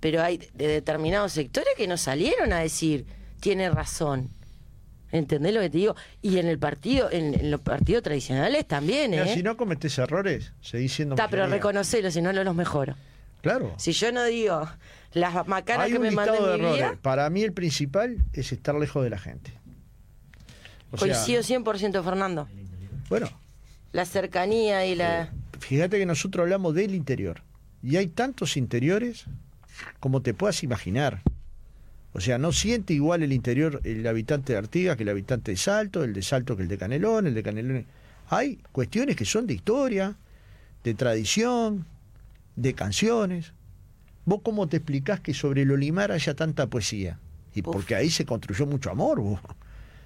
pero hay de determinados sectores que no salieron a decir, tiene razón. ¿Entendés lo que te digo? Y en el partido, en, en los partidos tradicionales también, ¿eh? si no cometés errores, seguís siendo Está, pero reconocelo, si no, no los mejoro. Claro. Si yo no digo las macanas Hay que un me mandé listado de en mi errores. vida, Para mí el principal es estar lejos de la gente. O sea, coincido 100% Fernando. bueno, La cercanía y la... fíjate que nosotros hablamos del interior. Y hay tantos interiores como te puedas imaginar. O sea, no siente igual el interior el habitante de Artigas que el habitante de Salto, el de Salto que el de Canelón, el de Canelón. Hay cuestiones que son de historia, de tradición, de canciones. ¿Vos cómo te explicás que sobre el Olimar haya tanta poesía? Y Uf. porque ahí se construyó mucho amor. vos.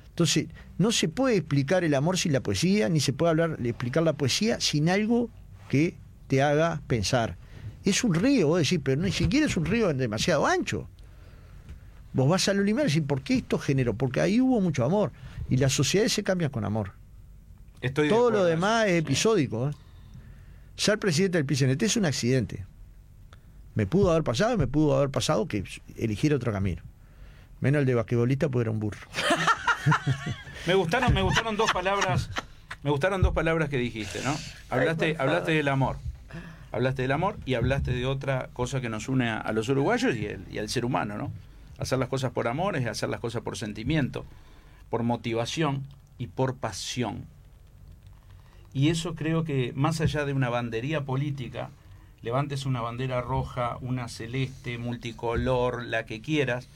Entonces, no se puede explicar el amor sin la poesía, ni se puede hablar, explicar la poesía sin algo que te haga pensar. Es un río, vos decís, pero ni siquiera es un río demasiado ancho. Vos vas al Olimar y decís, ¿por qué esto generó? Porque ahí hubo mucho amor. Y las sociedades se cambian con amor. Estoy de Todo lo demás es episódico. ¿eh? Ser presidente del PCNT es un accidente. Me pudo haber pasado y me pudo haber pasado que eligiera otro camino. Menos el de basquetbolista porque era un burro. Me gustaron, me gustaron dos palabras, me gustaron dos palabras que dijiste, ¿no? Hablaste, hablaste del amor. Hablaste del amor y hablaste de otra cosa que nos une a, a los uruguayos y, el- y al ser humano, ¿no? Hacer las cosas por amor es hacer las cosas por sentimiento, por motivación y por pasión. Y eso creo que más allá de una bandería política, levantes una bandera roja, una celeste, multicolor, la que quieras,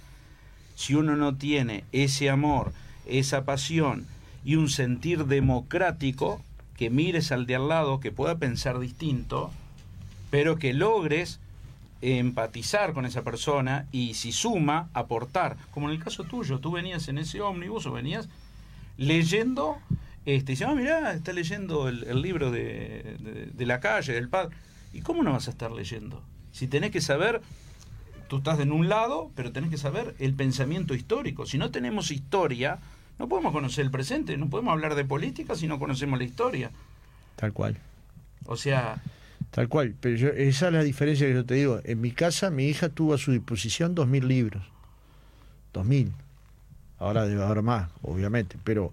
si uno no tiene ese amor, esa pasión y un sentir democrático, que mires al de al lado, que pueda pensar distinto, pero que logres empatizar con esa persona y si suma, aportar. Como en el caso tuyo, tú venías en ese ómnibus o venías leyendo, este, y dice, ah, mirá, está leyendo el, el libro de, de- de la calle, del padre. ¿Y cómo no vas a estar leyendo? Si tenés que saber, tú estás en un lado, pero tenés que saber el pensamiento histórico. Si no tenemos historia, no podemos conocer el presente, no podemos hablar de política si no conocemos la historia. Tal cual. O sea, Tal cual. Pero yo- esa es la diferencia que yo te digo. En mi casa, mi hija tuvo a su disposición dos mil libros. Dos mil. Ahora debe haber más, obviamente. Pero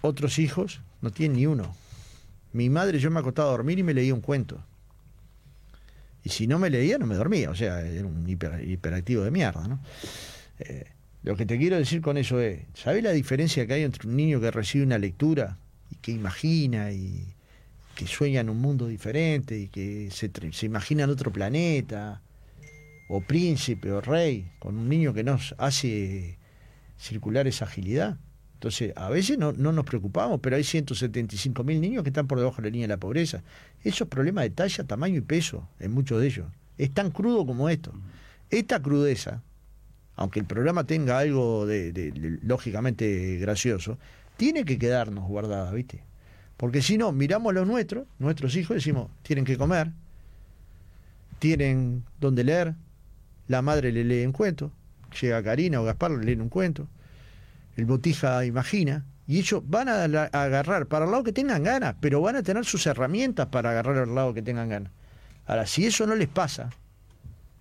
otros hijos no tienen ni uno. Mi madre, yo me acostaba a dormir y me leía un cuento. Y si no me leía, no me dormía. O sea, era un hiper- hiperactivo de mierda, ¿no? Eh, lo que te quiero decir con eso es, ¿sabes la diferencia que hay entre un niño que recibe una lectura y que imagina y que sueña en un mundo diferente y que se, se imagina en otro planeta, o príncipe o rey, con un niño que nos hace circular esa agilidad? Entonces, a veces no, no nos preocupamos, pero hay 175 mil niños que están por debajo de la línea de la pobreza. Eso es problema de talla, tamaño y peso en muchos de ellos. Es tan crudo como esto. Esta crudeza, aunque el programa tenga algo de- de- lógicamente gracioso, tiene que quedarnos guardada, ¿viste? Porque si no, miramos los nuestros, nuestros hijos, decimos, tienen que comer, tienen donde leer, la madre le lee un cuento, llega Karina o Gaspar, le leen un cuento, el botija imagina, y ellos van a, a agarrar para el lado que tengan ganas, pero van a tener sus herramientas para agarrar al lado que tengan ganas. Ahora, si eso no les pasa,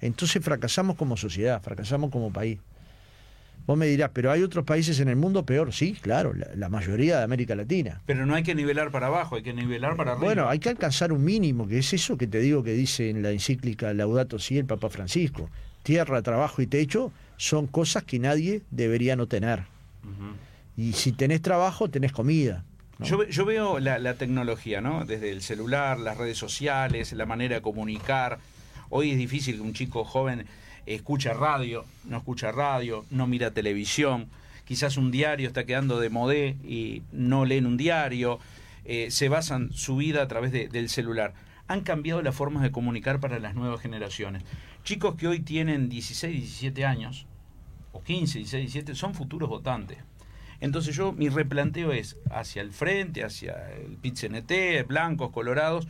entonces fracasamos como sociedad, fracasamos como país. Vos me dirás, pero hay otros países en el mundo peor, sí, claro, la, la mayoría de América Latina. pero no hay que nivelar para abajo, hay que nivelar para arriba. Bueno, hay que alcanzar un mínimo, que es eso que te digo que dice en la encíclica Laudato Si el Papa Francisco. Tierra, trabajo y techo son cosas que nadie debería no tener. Y si tenés trabajo, tenés comida. ¿no? Yo, yo veo la, la tecnología, ¿no? Desde el celular, las redes sociales, la manera de comunicar. Hoy es difícil que un chico joven escucha radio, no escucha radio, no mira televisión. Quizás un diario está quedando de modé y no leen un diario. eh, se basan su vida a través de- del celular. Han cambiado las formas de comunicar para las nuevas generaciones. Chicos que hoy tienen 16, 17 años, o 15, 16, 17, son futuros votantes. Entonces yo, mi replanteo es hacia el frente, hacia el PIT-CNT, blancos, colorados,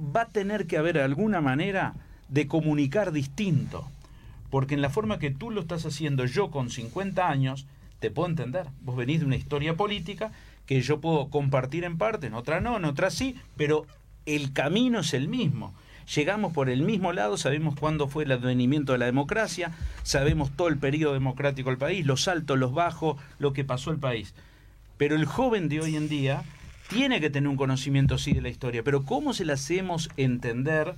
va a tener que haber alguna manera de comunicar distinto. Porque en la forma que tú lo estás haciendo yo con 50 años, te puedo entender. Vos venís de una historia política que yo puedo compartir en parte, en otra no, en otra sí, pero el camino es el mismo. Llegamos por el mismo lado, sabemos cuándo fue el advenimiento de la democracia, sabemos todo el periodo democrático del país, los altos, los bajos, lo que pasó el país. Pero el joven de hoy en día tiene que tener un conocimiento sí de la historia, pero ¿cómo se la hacemos entender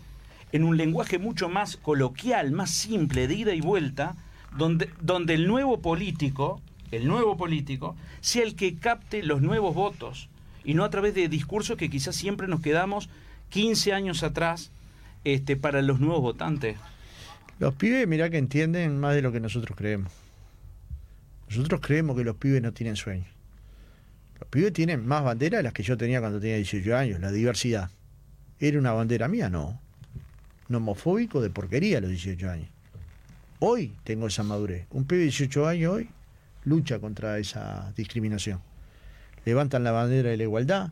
en un lenguaje mucho más coloquial, más simple, de ida y vuelta, donde, donde el nuevo político, el nuevo político, sea el que capte los nuevos votos y no a través de discursos que quizás siempre nos quedamos 15 años atrás este, para los nuevos votantes. Los pibes, mirá que entienden más de lo que nosotros creemos. Nosotros creemos que los pibes no tienen sueño. Los pibes tienen más banderas de las que yo tenía cuando tenía 18 años, la diversidad. ¿Era una bandera mía? No. Un homofóbico de porquería a los 18 años. Hoy tengo esa madurez. Un pibe de 18 años hoy lucha contra esa discriminación. Levantan la bandera de la igualdad,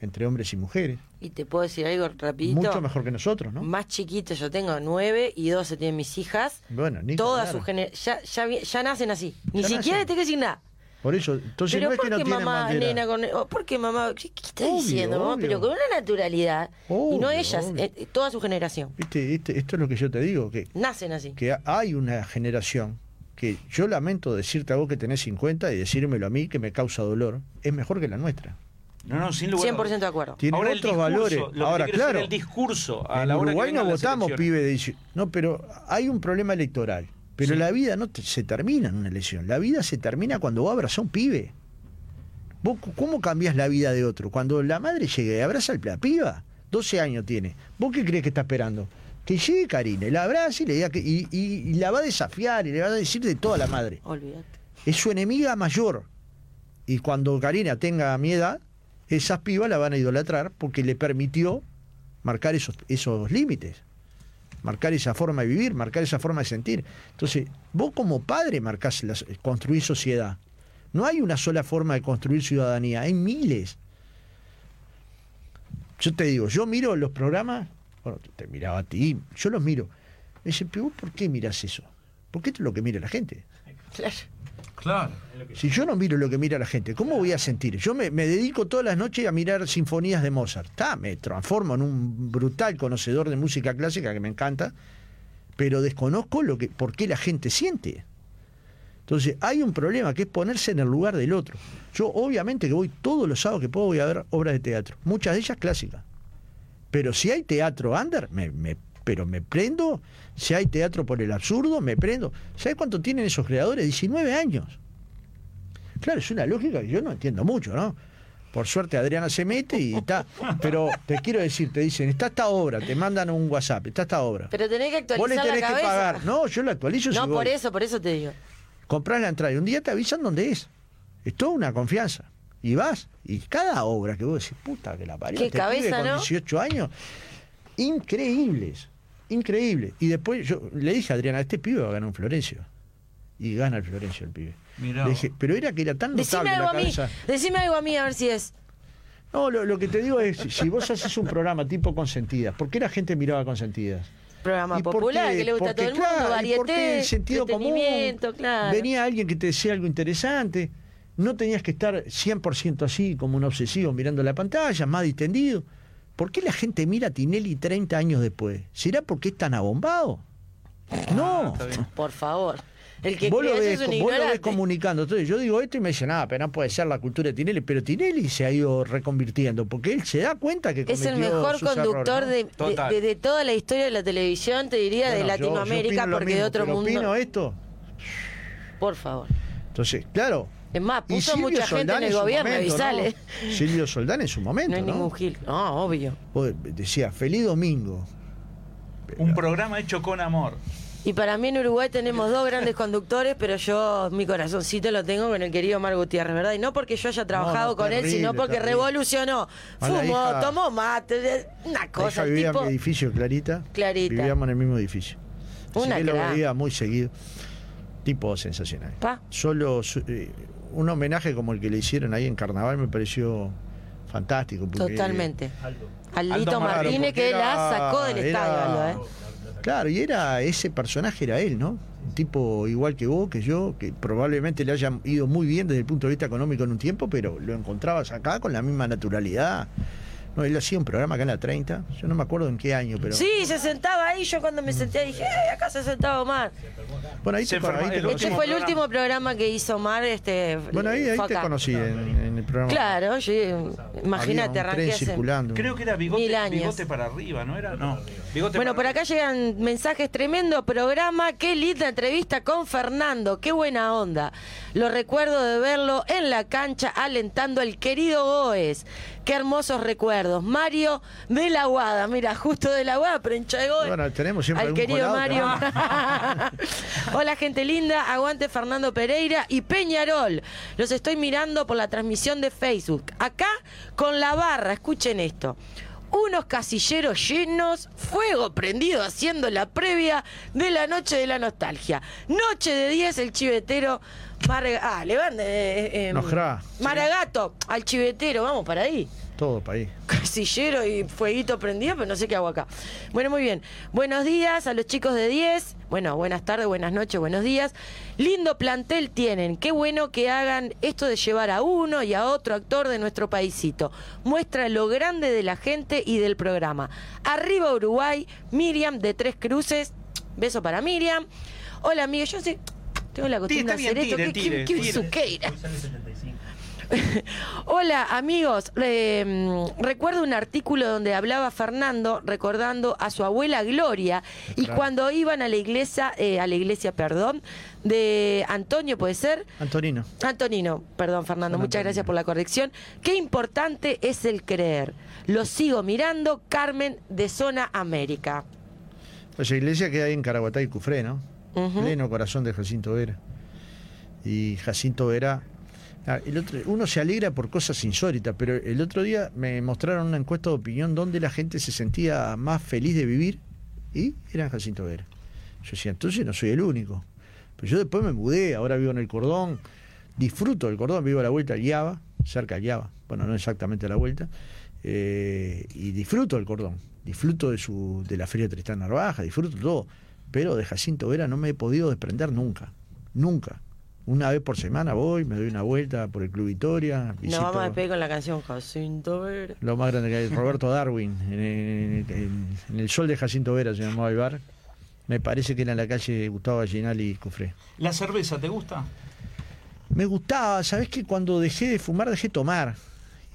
entre hombres y mujeres. Y te puedo decir algo rapidito. Mucho mejor que nosotros, ¿no? Más chiquito, yo tengo nueve y doce tienen mis hijas. Bueno, ni Todas sus generaciones. Ya, ya, ya nacen así. Ni Ya siquiera nacen. te que decir nada. Por eso, entonces Pero no es ¿por que no qué tienen mamá, bandera. nena, con... o ¿Por qué mamá? ¿Qué, qué estás Obvio, diciendo, mamá? obvio. Pero con una naturalidad. y no ellas, eh, toda su generación. Este- esto es lo que yo te digo, que, Nacen así. que hay una generación que yo lamento decirte a vos que tenés 50 y decírmelo a mí que me causa dolor, es mejor que la nuestra. No, no, sin lugar a 100% de acuerdo. Tiene Ahora otros discurso, valores. lo que Ahora, claro, el discurso a en la hora que Uruguay no votamos, pibe. dice- No, pero hay un problema electoral. Pero Sí. la vida no te- se termina en una elección. La vida se termina cuando vos abrazás a un pibe. ¿Vos cómo cambiás la vida de otro? Cuando la madre llegue y abraza a la piba, 12 años tiene. ¿Vos qué crees que está esperando? Que llegue Karina, la abrace y, le diga que, y, y- y la va a desafiar y le va a decir de toda la madre. Olvídate. Es su enemiga mayor. Y cuando Karina tenga mi edad, esas pibas la van a idolatrar porque le permitió marcar esos, esos límites, marcar esa forma de vivir, marcar esa forma de sentir. Entonces, vos como padre marcás, las, construir sociedad. No hay una sola forma de construir ciudadanía, hay miles. Yo te digo, yo miro los programas, bueno, te miraba a ti, yo los miro. Me dice, pero vos por qué miras eso? Porque esto es lo que mira la gente. Claro. Claro. Si yo no miro lo que mira la gente, ¿cómo voy a sentir? Yo me, me dedico todas las noches a mirar sinfonías de Mozart. Está, me transformo en un brutal conocedor de música clásica que me encanta, pero desconozco lo que, por qué la gente siente. Entonces, hay un problema que es ponerse en el lugar del otro. Yo, obviamente, que voy todos los sábados que puedo, voy a ver obras de teatro, muchas de ellas clásicas. Pero si hay teatro under, me, me- pero me prendo. Si hay teatro por el absurdo, me prendo. ¿Sabes cuánto tienen esos creadores? 19 años. Claro, es una lógica que yo no entiendo mucho, ¿no? Por suerte Adriana se mete y está. Pero te quiero decir, te dicen, está esta obra, te mandan un WhatsApp, está esta obra. Pero tenés que actualizar Vos le tenés la que pagar. No, yo la actualizo si No, voy. por eso, por eso te digo. Comprás la entrada y un día te avisan dónde es. Es toda una confianza. Y vas, y cada obra que vos decís, puta que la parió, Qué este cabeza, con ¿no? 18 años, increíbles, increíbles. Y después yo le dije a Adriana, este pibe va a ganar un Florencio. Y gana el Florencio el pibe. Dije, pero era que era tan Decime notable algo la a mí. cabeza. Decime algo a mí a ver si es. No, lo, lo que te digo es, si vos haces un programa tipo Consentidas, ¿por qué la gente miraba Consentidas? Programa ¿Y por popular qué? que le gusta a todo Porque, el mundo, claro, ¿y por qué varieté, el sentido común? claro. Venía alguien que te decía algo interesante, no tenías que estar 100% así como un obsesivo mirando la pantalla, más distendido. ¿Por qué la gente mira a Tinelli 30 años después? ¿Será porque es tan abombado? No. Por favor. El que Vos lo, ves, es un vos lo ves comunicando. Entonces yo digo esto y me dicen, ah, pero no puede ser la cultura de Tinelli. Pero Tinelli se ha ido reconvirtiendo porque él se da cuenta que Es el mejor sus conductor errores, ¿no? de, de- de- de toda la historia de la televisión, te diría, de Bueno, yo- yo Latinoamérica, opino lo porque de mismo, otro pero mundo. opino esto. Por favor. Entonces, claro. Es más, y puso Silvio mucha gente Soldán en el su gobierno, momento, avisale. ¿no? Silvio Soldán en su momento, No hay ¿no? ningún gil. No, obvio. Decía, feliz domingo. Un programa hecho con amor. Y para mí en Uruguay tenemos dos grandes conductores, pero yo mi corazoncito lo tengo con el querido Mar Gutiérrez, ¿verdad? Y no porque yo haya trabajado no, con él, sino porque terrible. revolucionó. La Fumó, hija- tomó mate, una La cosa, hija el vivía tipo. en mi edificio, Clarita. Clarita. Vivíamos en el mismo edificio. Así Una que lo veía muy seguido. Tipo sensacional. Pa. Solo eh, un homenaje como el que le hicieron ahí en Carnaval me pareció fantástico. porque- Totalmente. Aldito Aldo Martínez, Martínez que porque la sacó del era- estadio, Aldo, ¿eh? Claro, y era ese personaje era él, ¿no? Un tipo igual que vos, que yo, que probablemente le haya ido muy bien desde el punto de vista económico en un tiempo, pero lo encontrabas acá con la misma naturalidad. No, él hacía un programa acá en la 30, yo no me acuerdo en qué año, pero... Sí, se sentaba ahí. Yo cuando me senté dije, "Eh, acá se sentaba Omar. Bueno, ahí Se te, ahí enfermó te el conocí. Este fue el último programa que hizo Omar. Este, Bueno, ahí, ahí te conocí en, en el programa. Claro, yo, imagínate, arranqué hace- circulando. Creo que era bigote, Mil años. bigote para arriba, ¿no era? No. Bigote Bueno, por para acá llegan mensajes, tremendo programa, qué linda entrevista con Fernando, qué buena onda. Lo recuerdo de verlo en la cancha alentando al querido Goes. Qué hermosos recuerdos. Mario de la Guada, mira, justo de la Guada, pero hincha de Goes. Bueno, tenemos siempre Al algún querido colado, Mario. Hola, gente linda. Aguante Fernando Pereira y Peñarol. Los estoy mirando por la transmisión de Facebook. Acá con la barra, escuchen esto. Unos casilleros llenos, fuego prendido haciendo la previa de la noche de la nostalgia. Noche de 10, el chivetero. Marga- ah, eh, eh, Nojra. Maragato, al chivetero, vamos para ahí. Todo país. casillero y fueguito prendido, pero no sé qué hago acá. Bueno, muy bien. Buenos días a los chicos de 10. Bueno, buenas tardes, buenas noches, buenos días. Lindo plantel tienen. Qué bueno que hagan esto de llevar a uno y a otro actor de nuestro paisito. Muestra lo grande de la gente y del programa. Arriba Uruguay, Miriam de Tres Cruces. Beso para Miriam. Hola, amigos. Yo sé. Tengo la costumbre de hacer esto. tire, Qué- tire, qué- qué tire. besuqueira. Hola amigos, Eh, recuerdo un artículo donde hablaba Fernando recordando a su abuela Gloria y cuando iban a la iglesia, eh, a la iglesia, perdón, de Antonio, puede ser, Antonino. Antonino, perdón Fernando, San muchas gracias por la corrección. Qué importante es el creer. Lo sigo mirando, Carmen de Zona América. Pues la iglesia queda ahí en Caraguatá y Cufré, ¿no? Pleno corazón de Jacinto Vera. Y Jacinto Vera. ah, uno se alegra por cosas insólitas, pero el otro día me mostraron una encuesta de opinión donde la gente se sentía más feliz de vivir y era Jacinto Vera. Yo decía, entonces no soy el único. Pero yo después me mudé, ahora vivo en el Cordón, disfruto del Cordón, vivo a la vuelta al Guiaba, cerca al Guiaba, bueno, no exactamente a la vuelta, eh, y disfruto del Cordón, disfruto de, su, de la Feria Tristán Narvaja, disfruto todo, pero de Jacinto Vera no me he podido desprender nunca, nunca. Una vez por semana voy, me doy una vuelta por el Club Victoria, Nos visito vamos a despedir con la canción Jacinto Vera. lo más grande que hay, Roberto Darwin, en, en- en- en el sol de Jacinto Vera se llamaba el bar. Me parece que era en la calle Gustavo Gallinal y Cufré. ¿La cerveza te gusta? Me gustaba, ¿sabes que Cuando dejé de fumar, dejé de tomar.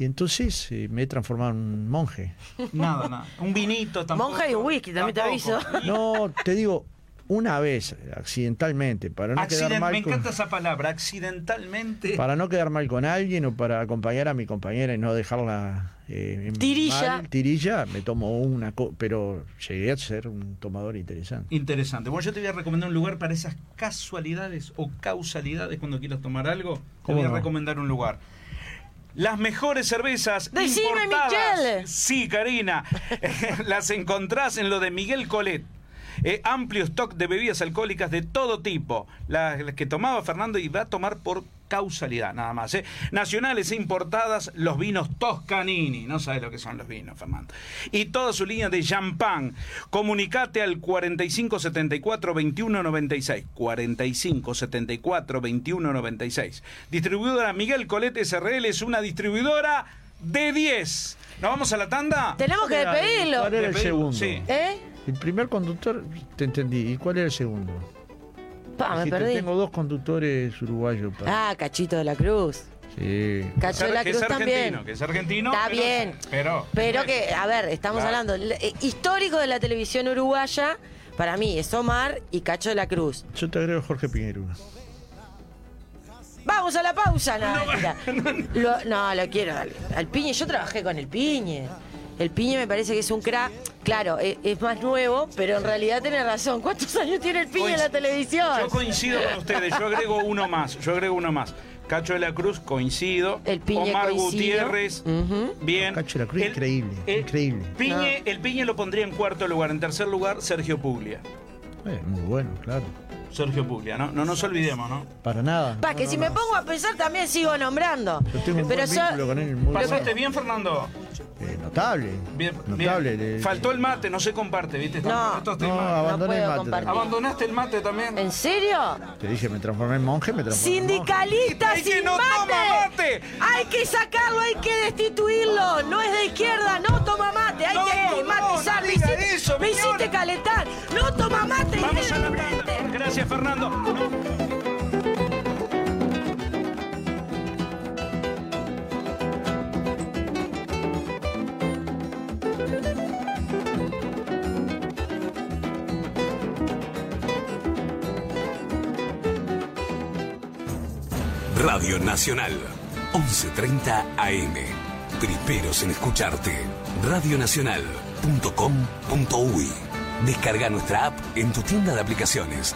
Y entonces eh, me he transformado en un monje. Nada, nada. Un vinito tampoco. Monja y whisky, también te Tampoco. aviso. No, te digo, una vez, accidentalmente, para no Accident- quedar mal me con, encanta esa palabra, accidentalmente. para no quedar mal con alguien o para acompañar a mi compañera y no dejarla eh, en Tirilla. mal, tirilla, me tomo una, co- pero llegué a ser un tomador interesante. Interesante. Bueno, yo te voy a recomendar un lugar para esas casualidades o causalidades cuando quieras tomar algo. Te ¿Cómo voy a no? recomendar un lugar. Las mejores cervezas Decime, importadas. Michelle. Sí, Karina. Las encontrás en lo de Miguel Colet. Eh, amplio stock de bebidas alcohólicas de todo tipo. Las, las que tomaba Fernando y va a tomar por causalidad, nada más. ¿eh? Nacionales e importadas, los vinos Toscanini. No sabes lo que son los vinos, Fernando. Y toda su línea de champán. Comunicate al 4574-2196. 4574-2196. Distribuidora Miguel Colet SRL es una distribuidora de 10. ¿Nos vamos a la tanda? Tenemos que ¿Cuál era- despedirlo. ¿Cuál era el segundo? sí. ¿Eh? El primer conductor, te entendí. ¿Y cuál era el segundo? Pa, me Dijiste, perdí. Tengo dos conductores uruguayos. pa. Ah, Cachito de la Cruz. Sí. Cacho de la que es Cruz argentino, también. que es argentino. Está pero- bien. Pero, Pero que, a ver, estamos Claro. hablando. eh, histórico de la televisión uruguaya, para mí, es Omar y Cacho de la Cruz. Yo te agrego Jorge Piñero. Vamos a la pausa, no, mentira. Lo- no, lo quiero al, al Piñe. Yo trabajé con el Piñe. El Piñe me parece que es un crack. Claro, e- es, más nuevo, pero en realidad tiene razón. ¿Cuántos años tiene el Piñe en la Coinc- televisión? Yo coincido con ustedes, yo agrego uno más, yo agrego uno más. Cacho de la Cruz, coincido. El Piñe Omar coincido. Gutiérrez, bien. Cacho de la Cruz, increíble, increíble. Piñe, El Piñe lo pondría en cuarto lugar. En tercer lugar, Sergio Puglia. Eh, muy bueno, claro. Sergio Puglia, ¿no? No nos olvidemos, ¿no? Para nada. Pa, que si me pongo a pensar también sigo nombrando. Yo tengo un Pero buen so- con él. Muy ¿Pasaste bueno. bien, Fernando? Eh, notable. Bien, Notable. bien. Le- Faltó el mate, no se comparte, ¿viste? No. Estos No, abandoné el puedo mate. compartir. ¿Abandonaste el mate también? ¿En serio? Te dije, me transformé en monje, me transformé en monje. Sindicalista ¡Y que sin no toma mate. mate! Hay que sacarlo, hay que destituirlo. No es de izquierda, no toma mate. Hay No, que no, estigmatizar. no me hiciste, eso, me hiciste calentar. No toma mate. Vamos a la. Gracias, Fernando. Radio Nacional, 11:30 AM. Primeros en escucharte. Radionacional.com.uy. Descarga nuestra app en tu tienda de aplicaciones.